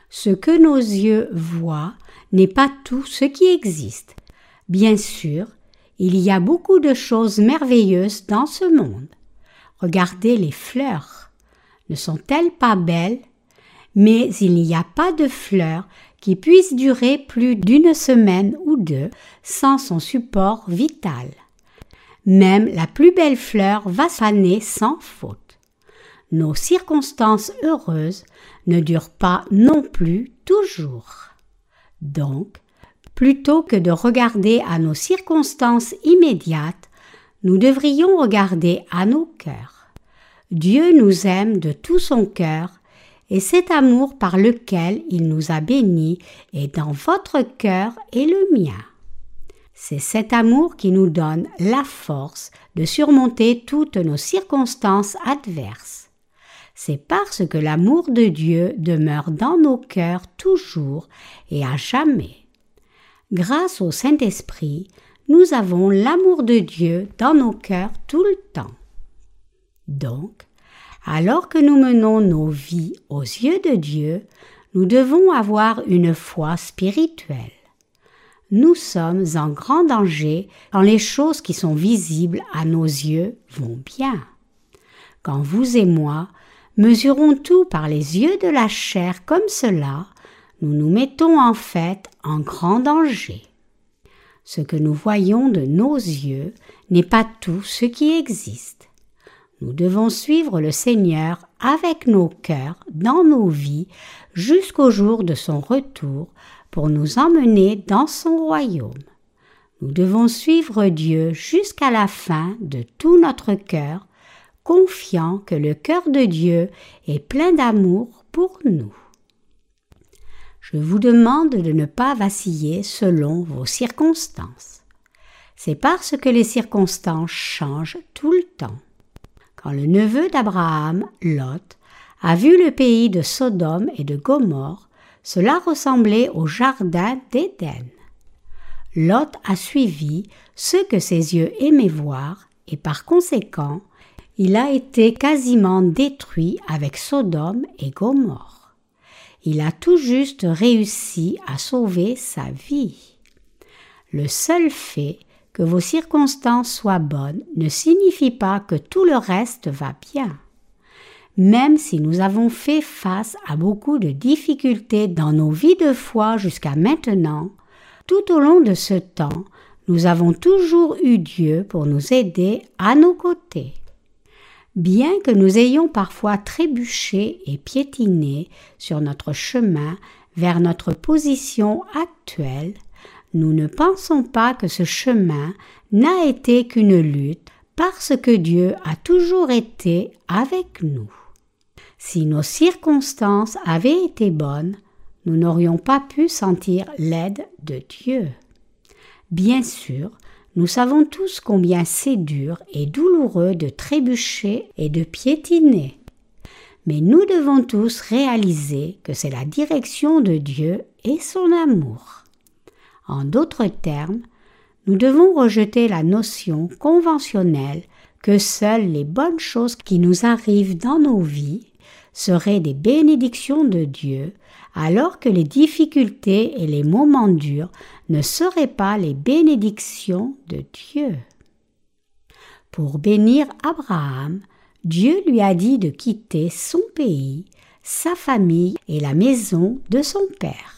Ce que nos yeux voient n'est pas tout ce qui existe. Bien sûr, il y a beaucoup de choses merveilleuses dans ce monde. Regardez les fleurs. Ne sont-elles pas belles? Mais il n'y a pas de fleurs qui puissent durer plus d'une semaine ou deux sans son support vital. Même la plus belle fleur va faner sans faute. Nos circonstances heureuses ne durent pas non plus toujours. Donc, plutôt que de regarder à nos circonstances immédiates, nous devrions regarder à nos cœurs. Dieu nous aime de tout son cœur, et cet amour par lequel il nous a bénis est dans votre cœur et le mien. C'est cet amour qui nous donne la force de surmonter toutes nos circonstances adverses. C'est parce que l'amour de Dieu demeure dans nos cœurs toujours et à jamais. Grâce au Saint-Esprit, nous avons l'amour de Dieu dans nos cœurs tout le temps. Donc, alors que nous menons nos vies aux yeux de Dieu, nous devons avoir une foi spirituelle. Nous sommes en grand danger quand les choses qui sont visibles à nos yeux vont bien. Quand vous et moi mesurons tout par les yeux de la chair comme cela, nous nous mettons en fait en grand danger. Ce que nous voyons de nos yeux n'est pas tout ce qui existe. Nous devons suivre le Seigneur avec nos cœurs dans nos vies jusqu'au jour de son retour pour nous emmener dans son royaume. Nous devons suivre Dieu jusqu'à la fin de tout notre cœur, confiant que le cœur de Dieu est plein d'amour pour nous. Je vous demande de ne pas vaciller selon vos circonstances. C'est parce que les circonstances changent tout le temps. Quand le neveu d'Abraham, Lot, a vu le pays de Sodome et de Gomorre, cela ressemblait au jardin d'Éden. Lot a suivi ce que ses yeux aimaient voir et par conséquent, il a été quasiment détruit avec Sodome et Gomorre. Il a tout juste réussi à sauver sa vie. Le seul fait que vos circonstances soient bonnes ne signifie pas que tout le reste va bien. Même si nous avons fait face à beaucoup de difficultés dans nos vies de foi jusqu'à maintenant, tout au long de ce temps, nous avons toujours eu Dieu pour nous aider à nos côtés. Bien que nous ayons parfois trébuché et piétiné sur notre chemin vers notre position actuelle, nous ne pensons pas que ce chemin n'a été qu'une lutte parce que Dieu a toujours été avec nous. Si nos circonstances avaient été bonnes, nous n'aurions pas pu sentir l'aide de Dieu. Bien sûr, nous savons tous combien c'est dur et douloureux de trébucher et de piétiner. Mais nous devons tous réaliser que c'est la direction de Dieu et son amour. En d'autres termes, nous devons rejeter la notion conventionnelle que seules les bonnes choses qui nous arrivent dans nos vies seraient des bénédictions de Dieu, alors que les difficultés et les moments durs ne seraient pas les bénédictions de Dieu. Pour bénir Abraham, Dieu lui a dit de quitter son pays, sa famille et la maison de son père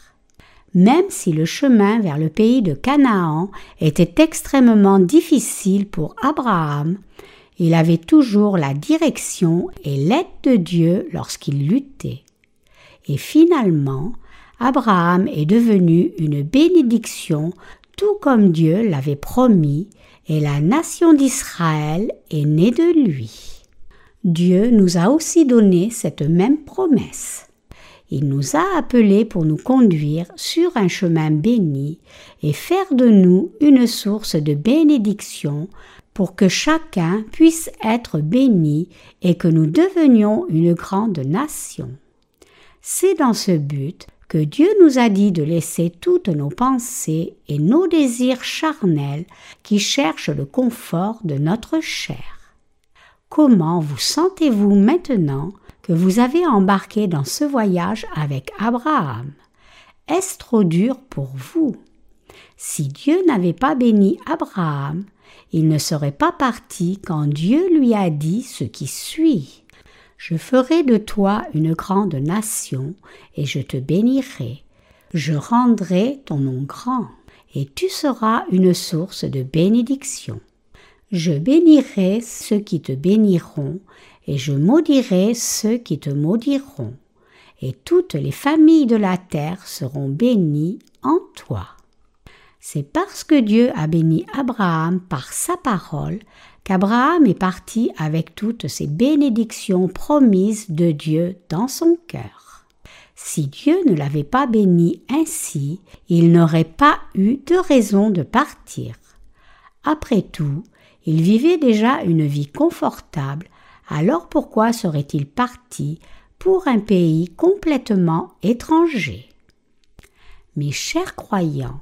même si le chemin vers le pays de Canaan était extrêmement difficile pour Abraham, il avait toujours la direction et l'aide de Dieu lorsqu'il luttait. Et finalement, Abraham est devenu une bénédiction tout comme Dieu l'avait promis, et la nation d'Israël est née de lui. Dieu nous a aussi donné cette même promesse. Il nous a appelés pour nous conduire sur un chemin béni et faire de nous une source de bénédiction pour que chacun puisse être béni et que nous devenions une grande nation. C'est dans ce but que Dieu nous a dit de laisser toutes nos pensées et nos désirs charnels qui cherchent le confort de notre chair. Comment vous sentez-vous maintenant que vous avez embarqué dans ce voyage avec Abraham? Est-ce trop dur pour vous? Si Dieu n'avait pas béni Abraham, il ne serait pas parti quand Dieu lui a dit ce qui suit. Je ferai de toi une grande nation, et je te bénirai. Je rendrai ton nom grand, et tu seras une source de bénédiction. Je bénirai ceux qui te béniront, et je maudirai ceux qui te maudiront, et toutes les familles de la terre seront bénies en toi. C'est parce que Dieu a béni Abraham par sa parole qu'Abraham est parti avec toutes ces bénédictions promises de Dieu dans son cœur. Si Dieu ne l'avait pas béni ainsi, il n'aurait pas eu de raison de partir. Après tout, il vivait déjà une vie confortable alors pourquoi serait-il parti pour un pays complètement étranger? Mes chers croyants,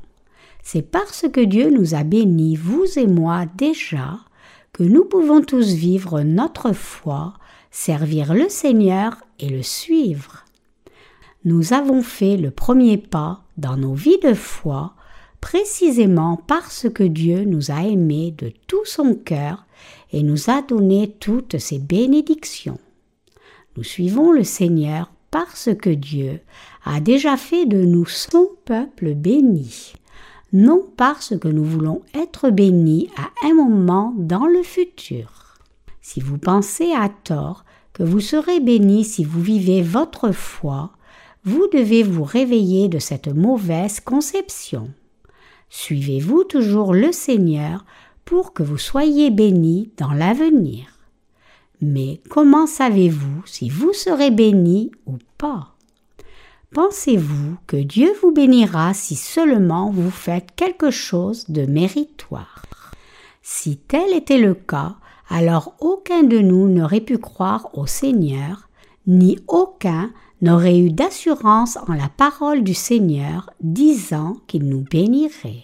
c'est parce que Dieu nous a bénis, vous et moi déjà, que nous pouvons tous vivre notre foi, servir le Seigneur et le suivre. Nous avons fait le premier pas dans nos vies de foi précisément parce que Dieu nous a aimés de tout son cœur et nous a donné toutes ses bénédictions. Nous suivons le Seigneur parce que Dieu a déjà fait de nous son peuple béni, non parce que nous voulons être bénis à un moment dans le futur. Si vous pensez à tort que vous serez béni si vous vivez votre foi, vous devez vous réveiller de cette mauvaise conception. Suivez-vous toujours le Seigneur pour que vous soyez bénis dans l'avenir. Mais comment savez-vous si vous serez béni ou pas? Pensez-vous que Dieu vous bénira si seulement vous faites quelque chose de méritoire? Si tel était le cas, alors aucun de nous n'aurait pu croire au Seigneur, ni aucun n'aurait eu d'assurance en la parole du Seigneur disant qu'il nous bénirait.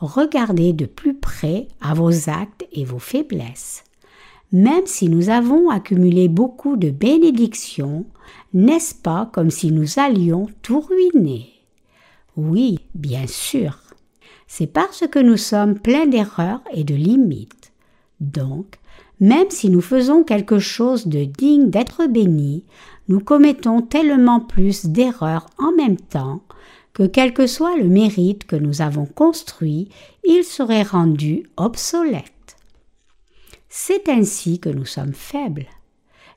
Regardez de plus près à vos actes et vos faiblesses. Même si nous avons accumulé beaucoup de bénédictions, n'est-ce pas comme si nous allions tout ruiner? Oui, bien sûr. C'est parce que nous sommes pleins d'erreurs et de limites. Donc, même si nous faisons quelque chose de digne d'être béni, nous commettons tellement plus d'erreurs en même temps que quel que soit le mérite que nous avons construit, il serait rendu obsolète. C'est ainsi que nous sommes faibles.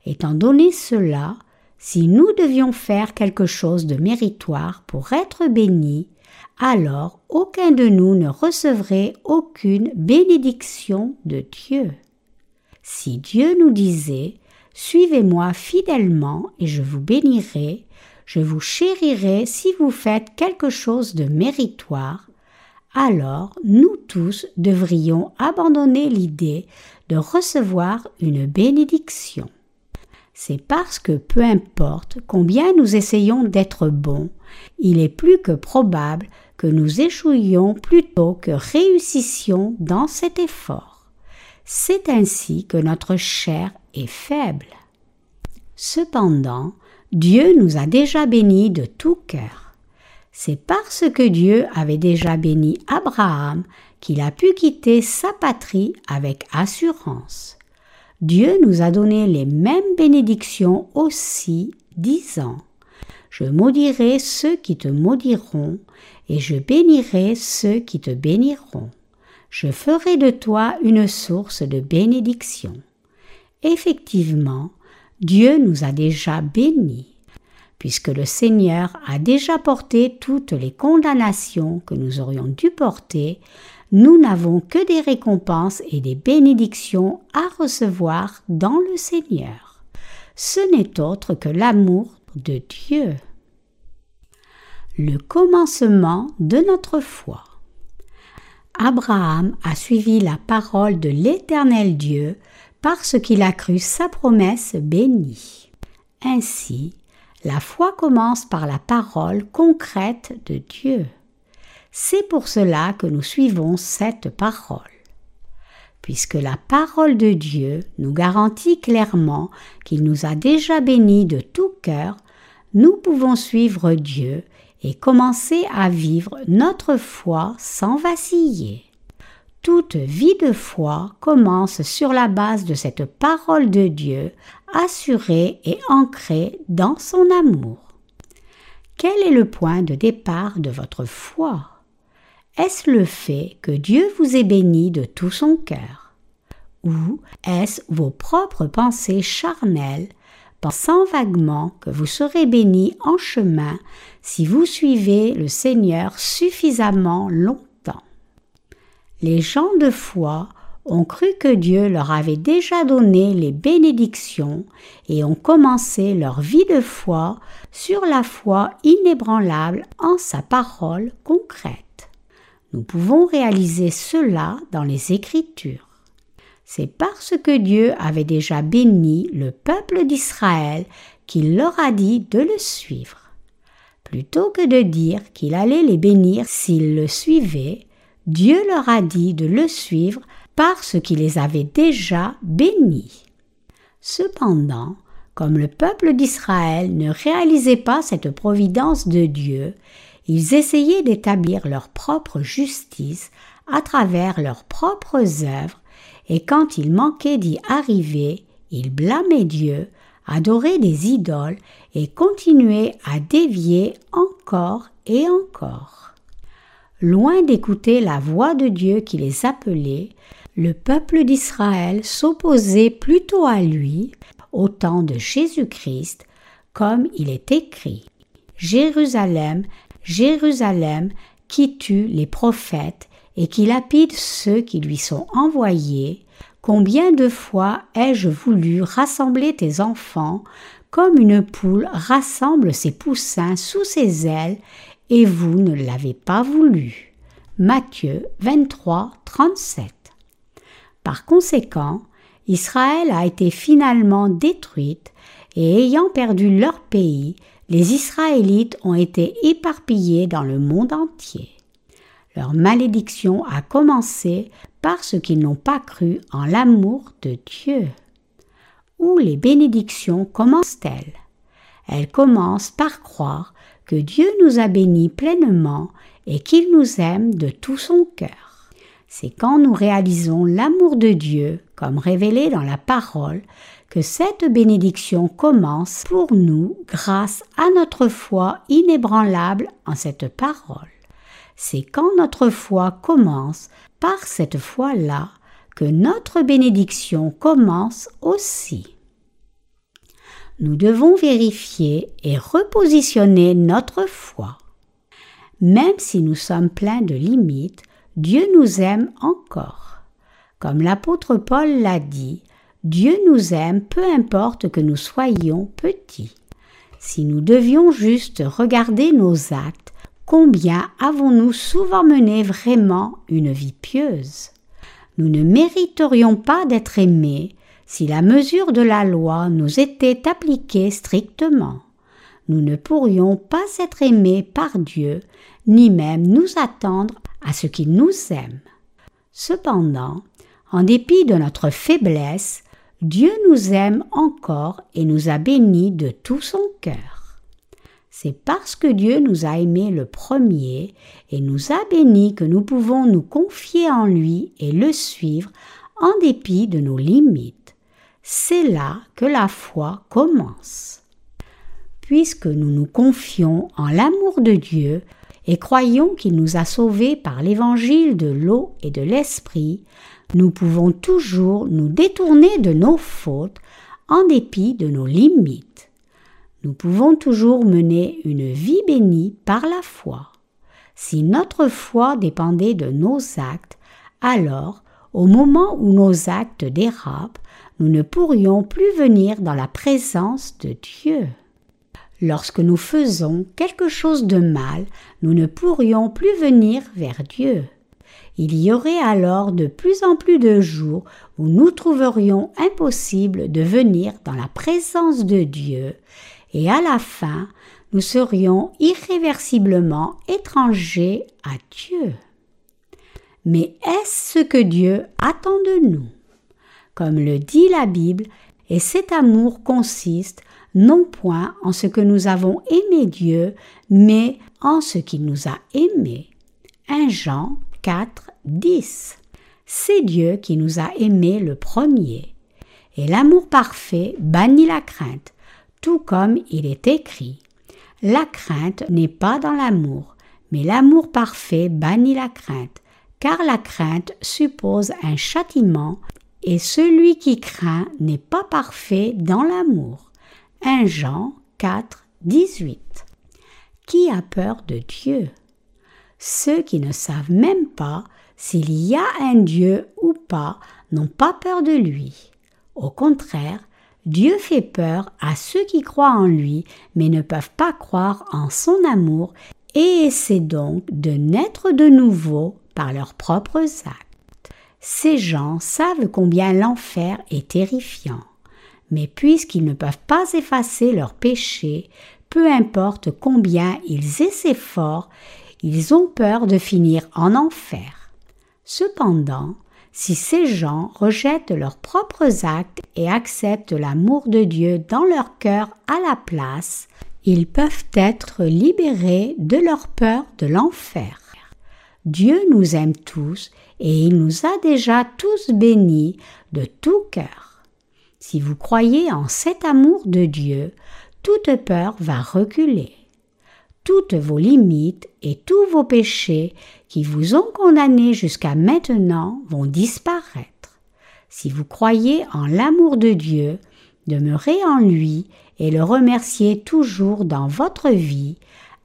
Étant donné cela, si nous devions faire quelque chose de méritoire pour être bénis, alors aucun de nous ne recevrait aucune bénédiction de Dieu. Si Dieu nous disait Suivez-moi fidèlement et je vous bénirai, je vous chérirai si vous faites quelque chose de méritoire, alors nous tous devrions abandonner l'idée de recevoir une bénédiction. C'est parce que peu importe combien nous essayons d'être bons, il est plus que probable que nous échouions plutôt que réussissions dans cet effort. C'est ainsi que notre chair est faible. Cependant, Dieu nous a déjà bénis de tout cœur. C'est parce que Dieu avait déjà béni Abraham qu'il a pu quitter sa patrie avec assurance. Dieu nous a donné les mêmes bénédictions aussi, disant Je maudirai ceux qui te maudiront, et je bénirai ceux qui te béniront. Je ferai de toi une source de bénédiction. Effectivement, Dieu nous a déjà bénis. Puisque le Seigneur a déjà porté toutes les condamnations que nous aurions dû porter, nous n'avons que des récompenses et des bénédictions à recevoir dans le Seigneur. Ce n'est autre que l'amour de Dieu. Le commencement de notre foi. Abraham a suivi la parole de l'Éternel Dieu parce qu'il a cru sa promesse bénie. Ainsi, la foi commence par la parole concrète de Dieu. C'est pour cela que nous suivons cette parole. Puisque la parole de Dieu nous garantit clairement qu'il nous a déjà bénis de tout cœur, nous pouvons suivre Dieu et commencer à vivre notre foi sans vaciller. Toute vie de foi commence sur la base de cette parole de Dieu assurée et ancrée dans son amour. Quel est le point de départ de votre foi? Est-ce le fait que Dieu vous ait béni de tout son cœur? Ou est-ce vos propres pensées charnelles pensant vaguement que vous serez béni en chemin si vous suivez le Seigneur suffisamment longtemps? Les gens de foi ont cru que Dieu leur avait déjà donné les bénédictions et ont commencé leur vie de foi sur la foi inébranlable en sa parole concrète. Nous pouvons réaliser cela dans les Écritures. C'est parce que Dieu avait déjà béni le peuple d'Israël qu'il leur a dit de le suivre. Plutôt que de dire qu'il allait les bénir s'ils le suivaient, Dieu leur a dit de le suivre parce qu'il les avait déjà bénis. Cependant, comme le peuple d'Israël ne réalisait pas cette providence de Dieu, ils essayaient d'établir leur propre justice à travers leurs propres œuvres, et quand il manquait d'y arriver, ils blâmaient Dieu, adoraient des idoles et continuaient à dévier encore et encore loin d'écouter la voix de Dieu qui les appelait, le peuple d'Israël s'opposait plutôt à lui au temps de Jésus-Christ, comme il est écrit. Jérusalem, Jérusalem, qui tue les prophètes et qui lapide ceux qui lui sont envoyés, combien de fois ai-je voulu rassembler tes enfants comme une poule rassemble ses poussins sous ses ailes, et vous ne l'avez pas voulu? Matthieu 23, 37. Par conséquent, Israël a été finalement détruite, et ayant perdu leur pays, les Israélites ont été éparpillés dans le monde entier. Leur malédiction a commencé parce qu'ils n'ont pas cru en l'amour de Dieu. Où les bénédictions commencent-elles? Elles commencent par croire que Dieu nous a bénis pleinement et qu'il nous aime de tout son cœur. C'est quand nous réalisons l'amour de Dieu, comme révélé dans la parole, que cette bénédiction commence pour nous grâce à notre foi inébranlable en cette parole. C'est quand notre foi commence par cette foi-là que notre bénédiction commence aussi. Nous devons vérifier et repositionner notre foi. Même si nous sommes pleins de limites, Dieu nous aime encore. Comme l'apôtre Paul l'a dit, Dieu nous aime peu importe que nous soyons petits. Si nous devions juste regarder nos actes, combien avons-nous souvent mené vraiment une vie pieuse? Nous ne mériterions pas d'être aimés si la mesure de la loi nous était appliquée strictement. Nous ne pourrions pas être aimés par Dieu, ni même nous attendre à ce qu'il nous aime. Cependant, en dépit de notre faiblesse, Dieu nous aime encore et nous a bénis de tout son cœur. C'est parce que Dieu nous a aimés le premier et nous a bénis que nous pouvons nous confier en lui et le suivre en dépit de nos limites. C'est là que la foi commence. Puisque nous nous confions en l'amour de Dieu et croyons qu'il nous a sauvés par l'évangile de l'eau et de l'esprit, nous pouvons toujours nous détourner de nos fautes en dépit de nos limites. Nous pouvons toujours mener une vie bénie par la foi. Si notre foi dépendait de nos actes, alors, au moment où nos actes dérapent, nous ne pourrions plus venir dans la présence de Dieu. Lorsque nous faisons quelque chose de mal, nous ne pourrions plus venir vers Dieu. Il y aurait alors de plus en plus de jours où nous trouverions impossible de venir dans la présence de Dieu, et à la fin nous serions irréversiblement étrangers à Dieu. Mais est-ce ce que Dieu attend de nous? Comme le dit la Bible, et cet amour consiste non point en ce que nous avons aimé Dieu, mais en ce qu'il nous a aimés. 1 Jean 4, 10. C'est Dieu qui nous a aimés le premier. Et l'amour parfait bannit la crainte, tout comme il est écrit. La crainte n'est pas dans l'amour, mais l'amour parfait bannit la crainte, car la crainte suppose un châtiment, et celui qui craint n'est pas parfait dans l'amour. 1 Jean 4, 18. Qui a peur de Dieu? Ceux qui ne savent même pas s'il y a un Dieu ou pas n'ont pas peur de lui. Au contraire, Dieu fait peur à ceux qui croient en lui mais ne peuvent pas croire en son amour et essaient donc de naître de nouveau par leurs propres actes. Ces gens savent combien l'enfer est terrifiant. Mais puisqu'ils ne peuvent pas effacer leurs péchés, peu importe combien ils essaient fort, ils ont peur de finir en enfer. Cependant, si ces gens rejettent leurs propres actes et acceptent l'amour de Dieu dans leur cœur à la place, ils peuvent être libérés de leur peur de l'enfer. Dieu nous aime tous et il nous a déjà tous bénis de tout cœur. Si vous croyez en cet amour de Dieu, toute peur va reculer toutes vos limites et tous vos péchés qui vous ont condamné jusqu'à maintenant vont disparaître. Si vous croyez en l'amour de Dieu, demeurez en lui et le remerciez toujours dans votre vie,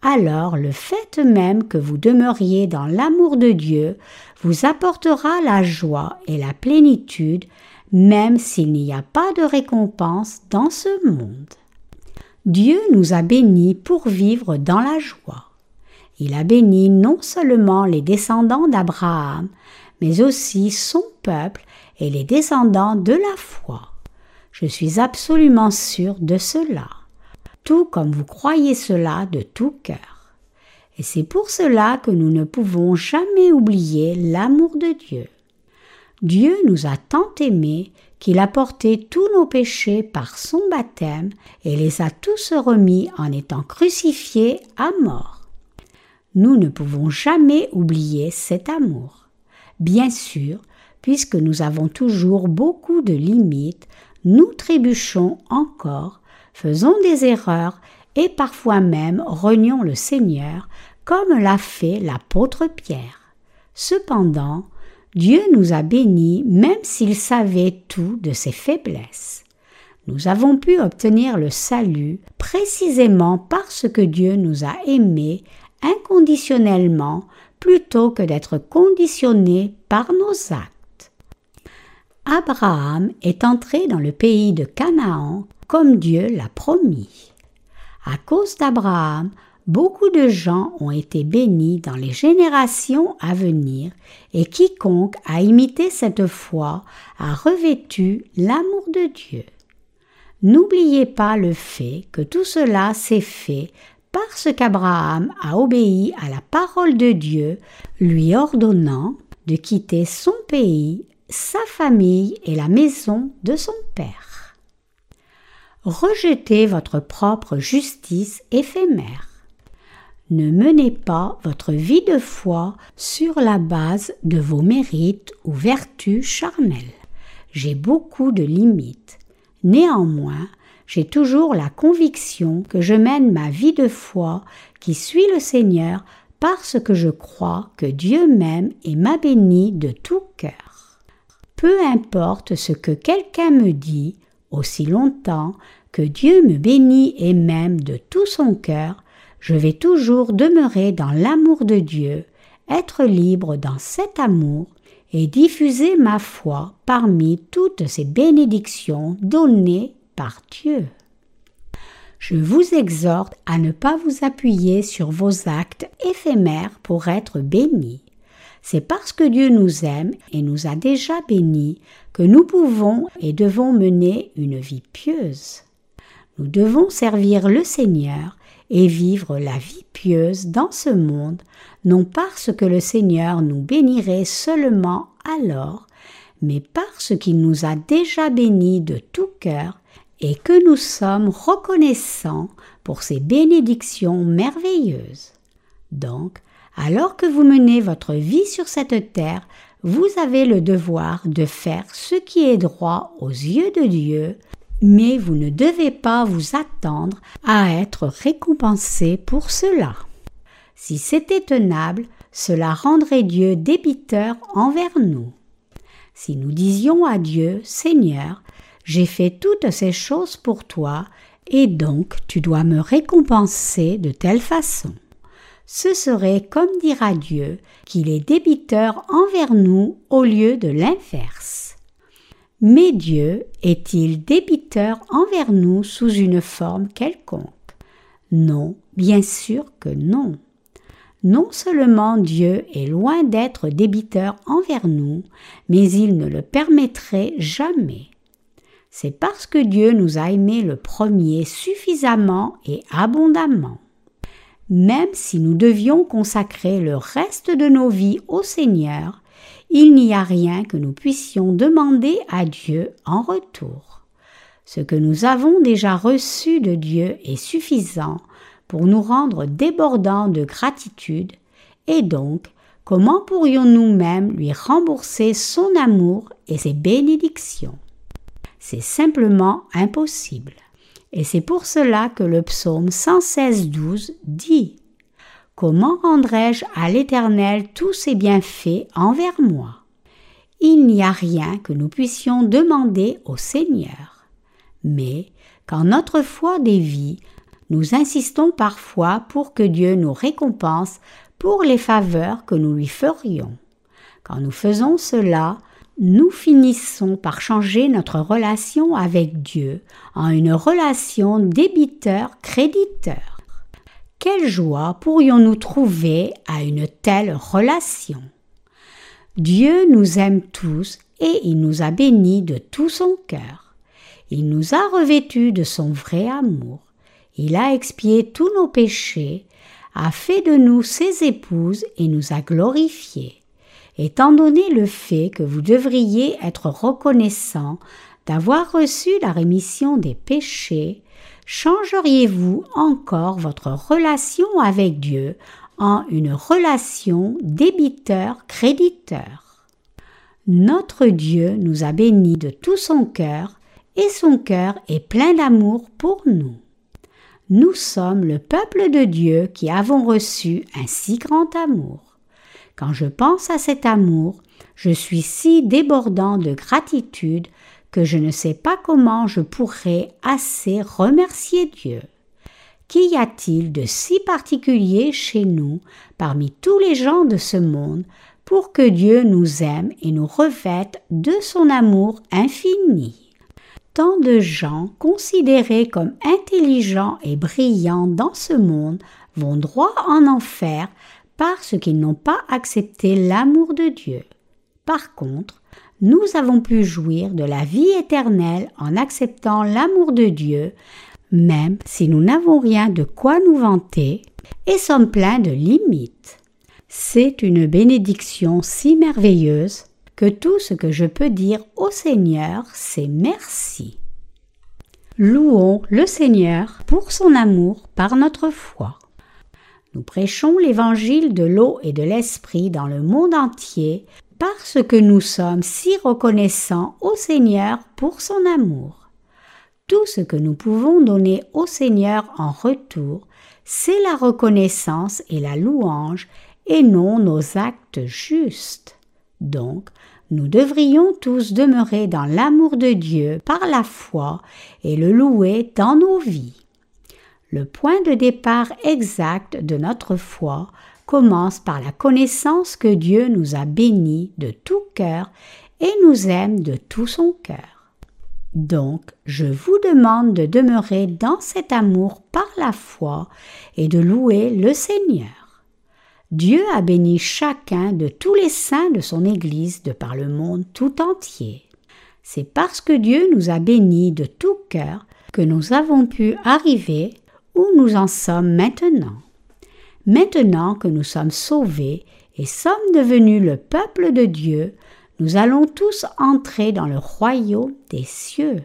alors le fait même que vous demeuriez dans l'amour de Dieu vous apportera la joie et la plénitude, même s'il n'y a pas de récompense dans ce monde. Dieu nous a bénis pour vivre dans la joie. Il a béni non seulement les descendants d'Abraham, mais aussi son peuple et les descendants de la foi. Je suis absolument sûr de cela, tout comme vous croyez cela de tout cœur. Et c'est pour cela que nous ne pouvons jamais oublier l'amour de Dieu. Dieu nous a tant aimés qu'il a porté tous nos péchés par son baptême et les a tous remis en étant crucifiés à mort. Nous ne pouvons jamais oublier cet amour. Bien sûr, puisque nous avons toujours beaucoup de limites, nous trébuchons encore, faisons des erreurs et parfois même renions le Seigneur comme l'a fait l'apôtre Pierre. Cependant, Dieu nous a bénis même s'il savait tout de ses faiblesses. Nous avons pu obtenir le salut précisément parce que Dieu nous a aimés inconditionnellement plutôt que d'être conditionnés par nos actes. Abraham est entré dans le pays de Canaan comme Dieu l'a promis. À cause d'Abraham, beaucoup de gens ont été bénis dans les générations à venir, et quiconque a imité cette foi a revêtu l'amour de Dieu. N'oubliez pas le fait que tout cela s'est fait parce qu'Abraham a obéi à la parole de Dieu, lui ordonnant de quitter son pays, sa famille et la maison de son père. Rejetez votre propre justice éphémère. Ne menez pas votre vie de foi sur la base de vos mérites ou vertus charnelles. J'ai beaucoup de limites. Néanmoins, j'ai toujours la conviction que je mène ma vie de foi qui suit le Seigneur parce que je crois que Dieu m'aime et m'a béni de tout cœur. Peu importe ce que quelqu'un me dit, aussi longtemps que Dieu me bénit et m'aime de tout son cœur, je vais toujours demeurer dans l'amour de Dieu, être libre dans cet amour et diffuser ma foi parmi toutes ces bénédictions données par Dieu. Je vous exhorte à ne pas vous appuyer sur vos actes éphémères pour être bénis. C'est parce que Dieu nous aime et nous a déjà bénis que nous pouvons et devons mener une vie pieuse. Nous devons servir le Seigneur et vivre la vie pieuse dans ce monde, non parce que le Seigneur nous bénirait seulement alors, mais parce qu'il nous a déjà bénis de tout cœur et que nous sommes reconnaissants pour ces bénédictions merveilleuses. Donc, alors que vous menez votre vie sur cette terre, vous avez le devoir de faire ce qui est droit aux yeux de Dieu, mais vous ne devez pas vous attendre à être récompensé pour cela. Si c'était tenable, cela rendrait Dieu débiteur envers nous. Si nous disions à Dieu, Seigneur, j'ai fait toutes ces choses pour toi, et donc tu dois me récompenser de telle façon. Ce serait comme dire à Dieu qu'il est débiteur envers nous au lieu de l'inverse. Mais Dieu est-il débiteur envers nous sous une forme quelconque? Non, bien sûr que non. Non seulement Dieu est loin d'être débiteur envers nous, mais il ne le permettrait jamais. C'est parce que Dieu nous a aimés le premier suffisamment et abondamment. Même si nous devions consacrer le reste de nos vies au Seigneur, il n'y a rien que nous puissions demander à Dieu en retour. Ce que nous avons déjà reçu de Dieu est suffisant pour nous rendre débordants de gratitude, et donc comment pourrions-nous même lui rembourser son amour et ses bénédictions? C'est simplement impossible. Et c'est pour cela que le psaume 116.12 dit comment rendrai-je à l'Éternel tous ses bienfaits envers moi? Il n'y a rien que nous puissions demander au Seigneur. Mais, quand notre foi dévie, nous insistons parfois pour que Dieu nous récompense pour les faveurs que nous lui ferions. Quand nous faisons cela, nous finissons par changer notre relation avec Dieu en une relation débiteur-créditeur. Quelle joie pourrions-nous trouver à une telle relation? Dieu nous aime tous et il nous a bénis de tout son cœur. Il nous a revêtus de son vrai amour. Il a expié tous nos péchés, a fait de nous ses épouses et nous a glorifiés étant donné le fait que vous devriez être reconnaissant d'avoir reçu la rémission des péchés, changeriez-vous encore votre relation avec Dieu en une relation débiteur-créditeur? Notre Dieu nous a bénis de tout son cœur et son cœur est plein d'amour pour nous. Nous sommes le peuple de Dieu qui avons reçu un si grand amour. Quand je pense à cet amour, je suis si débordant de gratitude que je ne sais pas comment je pourrais assez remercier Dieu. Qu'y a-t-il de si particulier chez nous, parmi tous les gens de ce monde, pour que Dieu nous aime et nous revête de son amour infini? Tant de gens considérés comme intelligents et brillants dans ce monde vont droit en enfer parce qu'ils n'ont pas accepté l'amour de Dieu. Par contre, nous avons pu jouir de la vie éternelle en acceptant l'amour de Dieu, même si nous n'avons rien de quoi nous vanter et sommes pleins de limites. C'est une bénédiction si merveilleuse que tout ce que je peux dire au Seigneur, c'est merci. Louons le Seigneur pour son amour par notre foi. Nous prêchons l'évangile de l'eau et de l'esprit dans le monde entier parce que nous sommes si reconnaissants au Seigneur pour son amour. Tout ce que nous pouvons donner au Seigneur en retour, c'est la reconnaissance et la louange et non nos actes justes. Donc, nous devrions tous demeurer dans l'amour de Dieu par la foi et le louer dans nos vies. Le point de départ exact de notre foi commence par la connaissance que Dieu nous a bénis de tout cœur et nous aime de tout son cœur. Donc, je vous demande de demeurer dans cet amour par la foi et de louer le Seigneur. Dieu a béni chacun de tous les saints de son Église de par le monde tout entier. C'est parce que Dieu nous a bénis de tout cœur que nous avons pu arriver où nous en sommes maintenant. Maintenant que nous sommes sauvés et sommes devenus le peuple de Dieu, nous allons tous entrer dans le royaume des cieux.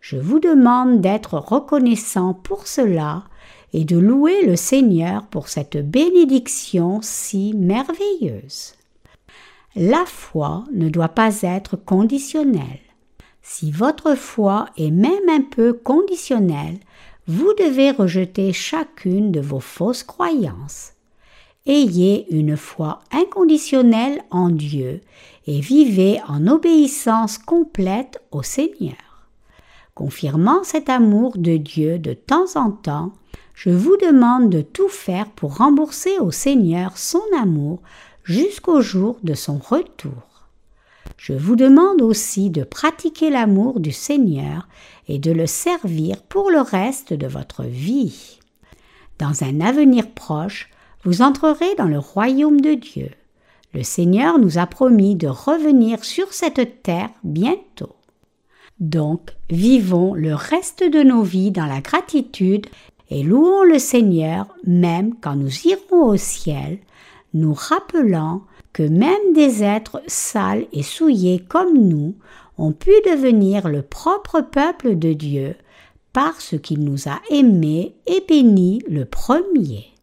Je vous demande d'être reconnaissant pour cela et de louer le Seigneur pour cette bénédiction si merveilleuse. La foi ne doit pas être conditionnelle. Si votre foi est même un peu conditionnelle, vous devez rejeter chacune de vos fausses croyances. Ayez une foi inconditionnelle en Dieu et vivez en obéissance complète au Seigneur. Confirmant cet amour de Dieu de temps en temps, je vous demande de tout faire pour rembourser au Seigneur son amour jusqu'au jour de son retour. Je vous demande aussi de pratiquer l'amour du Seigneur et de le servir pour le reste de votre vie. Dans un avenir proche, vous entrerez dans le royaume de Dieu. Le Seigneur nous a promis de revenir sur cette terre bientôt. Donc, vivons le reste de nos vies dans la gratitude et louons le Seigneur même quand nous irons au ciel, nous rappelant que même des êtres sales et souillés comme nous ont pu devenir le propre peuple de Dieu parce qu'il nous a aimés et bénis le premier.